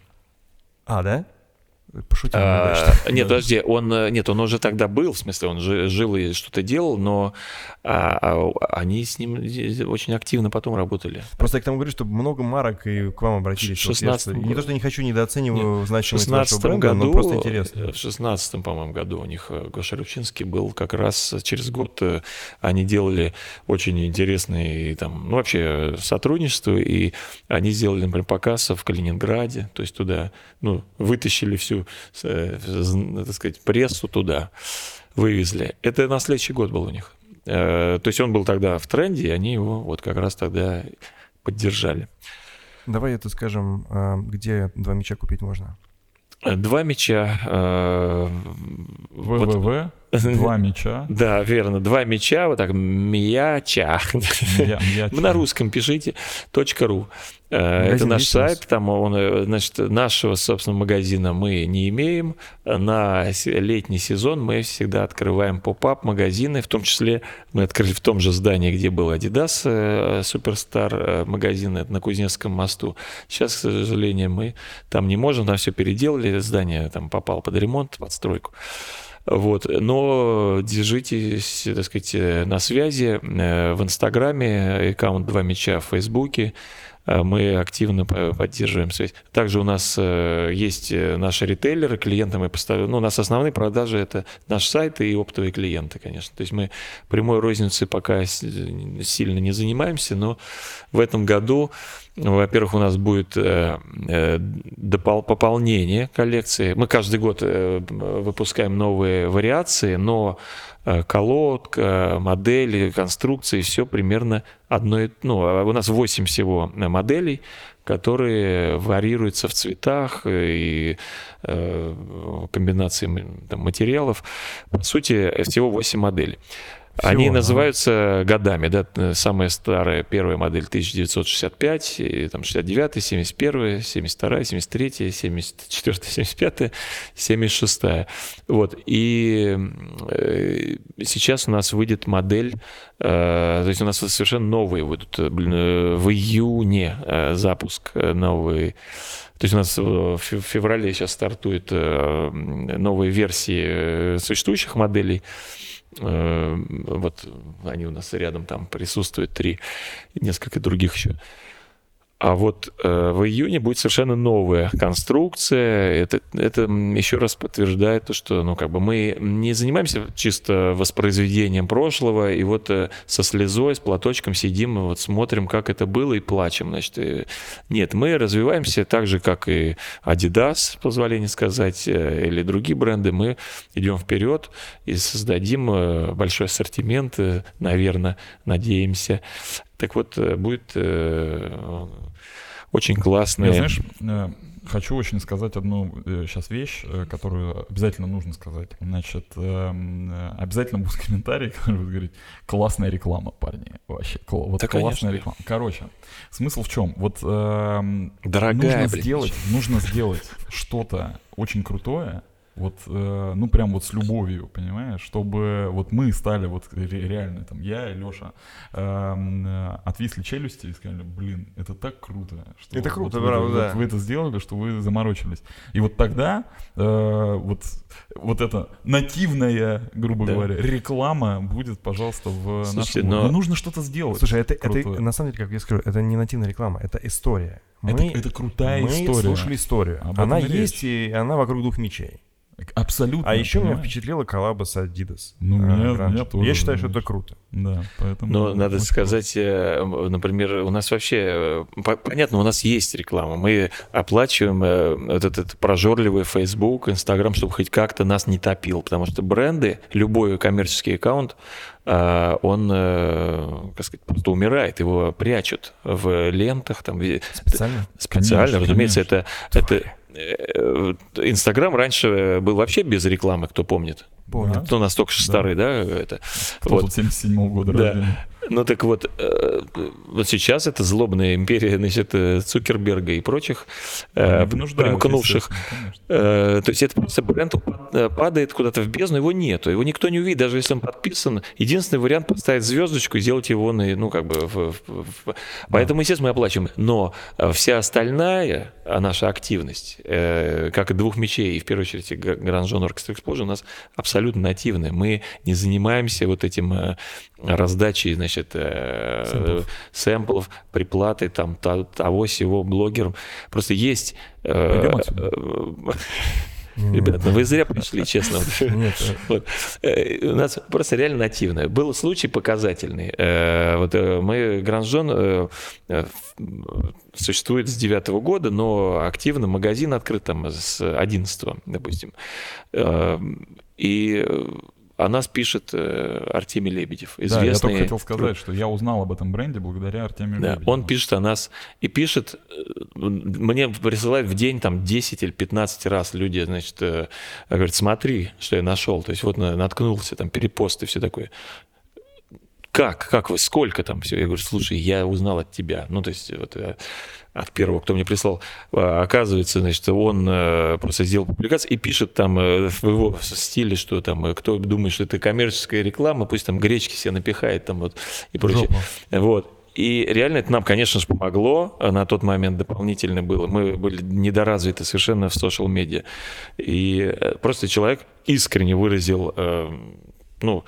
А, да? Пошутил. А, нет, подожди, он нет, он уже тогда был, в смысле, он жил и что-то делал, но а, а, они с ним очень активно потом работали. Просто я к тому говорю, что много марок и к вам обратились. 16 вот не то, что не хочу недооцениваю значимость вашего бренда, году, но просто интересно. В 16 по-моему, году у них э, Гоша Рубчинский был как раз через год. Э, они делали очень интересные там, ну вообще сотрудничество, и они сделали, например, показ в Калининграде, то есть туда, ну, вытащили всю Э, так сказать, прессу туда вывезли. Это на следующий год был у них. Э, то есть он был тогда в тренде, и они его вот как раз тогда поддержали. Давай это скажем, а, где два мяча купить можно? Э, два мяча. ВВВ, вот, два мяча. Да, верно, два мяча, вот так, мяча. На русском пишите, .ру. Э, это наш сайт, там он, э, значит, нашего, собственно, магазина мы не имеем. На летний сезон мы всегда открываем поп-ап магазины, в том числе мы открыли в том же здании, где был Adidas э, Superstar магазин, на Кузнецком мосту. Сейчас, к сожалению, мы там не можем, там все переделали, здание там попало под ремонт, под стройку. Вот. Но держитесь, так сказать, на связи в Инстаграме, аккаунт «Два мяча» в Фейсбуке, Э, мы активно поддерживаем связь. Также у нас э, есть э, наши ритейлеры, клиенты мы поставим. Ну, у нас основные продажи это наш сайт и оптовые клиенты, конечно. То есть мы прямой розницей пока сильно не занимаемся, но в этом году, во-первых, у нас будет пополнение коллекции. Мы каждый год выпускаем новые вариации, но Э, колодка, модели, конструкции, все примерно одно. Ну, а у нас 8 всего моделей, которые варьируются в цветах и э, комбинации там, материалов. По сути, всего 8 моделей. Всего, Они называются годами, да, самая старая первая модель 1965, и, там 69, 71, 72, 73, 74, 75, 76. Вот, и э, сейчас у нас выйдет модель, э, то есть у нас совершенно новые выйдут, э, в июне э, запуск э, новый то есть у нас в феврале сейчас стартуют э, новые версии существующих моделей. Э, вот они у нас рядом там присутствуют, три, несколько других еще. А вот э, в июне будет совершенно новая конструкция. Это, это еще раз подтверждает то, что ну, как бы мы не занимаемся чисто воспроизведением прошлого, и вот э, со слезой, с платочком сидим и вот смотрим, как это было, и плачем. Значит, э, нет, мы развиваемся так же, как и Adidas, позволение сказать, э, или другие бренды. Мы идем вперед и создадим э, большой ассортимент, э, наверное, надеемся. Так вот, э, будет э, очень классная... Я, знаешь, э, хочу очень сказать одну сейчас вещь, которую обязательно нужно сказать. Значит, обязательно будет комментарий, который будет говорить, классная реклама, парни. Вообще, вот да, классная конечно. реклама. Короче, смысл в чем? Вот Дорогая, нужно сделать, нужно сделать что-то очень крутое, вот, э, ну прям вот с любовью, понимаешь, чтобы вот мы стали вот реально, там, я и Леша, эм, э, отвисли челюсти и сказали, блин, это так круто. Что это круто, вот, правда, вы, да. вот вы это сделали, что вы заморочились. И вот тогда э, вот, вот эта нативная, грубо да. говоря, реклама будет, пожалуйста, в Слушайте, нашем... Но... но нужно что-то сделать. Слушай, это, это, на самом деле, как я скажу, это не нативная реклама, это история. Мы, это, это крутая мы история. Мы слушали историю. Об она есть, и она вокруг двух мечей. Абсолютно. А еще меня впечатлила коллаба с Adidas. Ну, меня, а, меня тоже. Я считаю, что это круто. Да, поэтому... Но надо сказать, круто. Э, например, у нас вообще... Э, понятно, у нас есть реклама. Мы оплачиваем э, вот этот прожорливый Facebook, Instagram, чтобы хоть как-то нас не топил. Потому что бренды, любой коммерческий аккаунт, он, как сказать, просто умирает, его прячут в лентах. Там, специально? Специально, конечно, разумеется, конечно. это... это Э, Инстаграм раньше был вообще без рекламы, кто помнит. Помню. Кто настолько же да. старый, да? Это. Кто вот. 77 -го года да. рождения. Ну так вот, э, вот сейчас это злобная империя, значит, э, Цукерберга и прочих, э, примкнувших. То есть это просто бренд падает куда-то в бездну, его нету, его никто не увидит, даже если он подписан. Единственный вариант поставить звездочку и сделать его, ну как бы, в, в, в... поэтому, естественно, мы оплачиваем. Но вся остальная наша активность, как и двух мечей, и в первую очередь John Orchestra Explosion, у нас абсолютно нативная. Мы не занимаемся вот этим раздачей, значит, значит, э, сэмплов, сэмплов приплаты там того всего блогерам. Просто есть... Э, Ребята, ну вы зря пришли, честно. Вот. У нас просто реально нативное. Был случай показательный. Вот мы, Гранжон, существует с девятого года, но активно магазин открыт там с 11 допустим. И о нас пишет э, Артемий Лебедев, известный. Да, я только хотел сказать, что я узнал об этом бренде благодаря Артемию да, Лебедеву. Он пишет о нас и пишет, э, мне присылают в день там 10 или 15 раз люди, значит, э, говорят, смотри, что я нашел, то есть вот наткнулся, там перепосты, все такое как, как вы, сколько там все? Я говорю, слушай, я узнал от тебя. Ну, то есть вот от первого, кто мне прислал. А, оказывается, значит, он э, просто сделал публикацию и пишет там э, в его стиле, что там, кто думает, что это коммерческая реклама, пусть там гречки себе напихает там вот и прочее. Жопа. Вот. И реально это нам, конечно же, помогло. На тот момент дополнительно было. Мы были недоразвиты совершенно в социал-медиа. И просто человек искренне выразил, ну,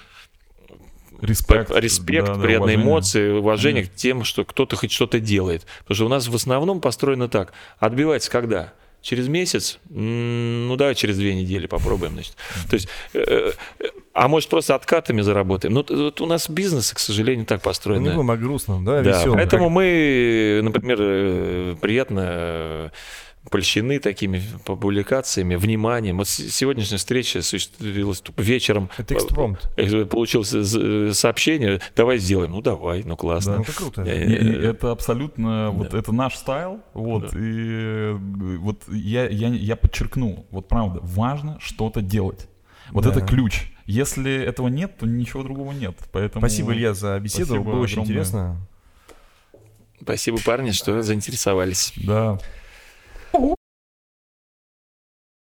респект, респект да, приятные уважение. эмоции, уважение mm. к тем, что кто-то хоть что-то делает. Потому что у нас в основном построено так. Отбивается когда? Через месяц? Ну, давай через две недели попробуем, значит. То есть, э, э, а может, просто откатами заработаем. Ну, вот у нас бизнес, к сожалению, так построен. Будем о грустном, да, да веселом. Поэтому как... мы, например, э, приятно польщены такими публикациями, вниманием. Вот сегодняшняя встреча осуществилась вечером. Это экспромт. Э, получилось э, сообщение, давай сделаем. Ну, давай, ну, классно. Да, ну, это круто. И, и это абсолютно, да. вот это наш стайл, вот, да. и вот я, я, я подчеркну, вот правда, важно что-то делать. Вот да. это ключ. Если этого нет, то ничего другого нет. Поэтому... Спасибо, Илья, за беседу. Было огромное. очень интересно. Спасибо, парни, что заинтересовались. Да.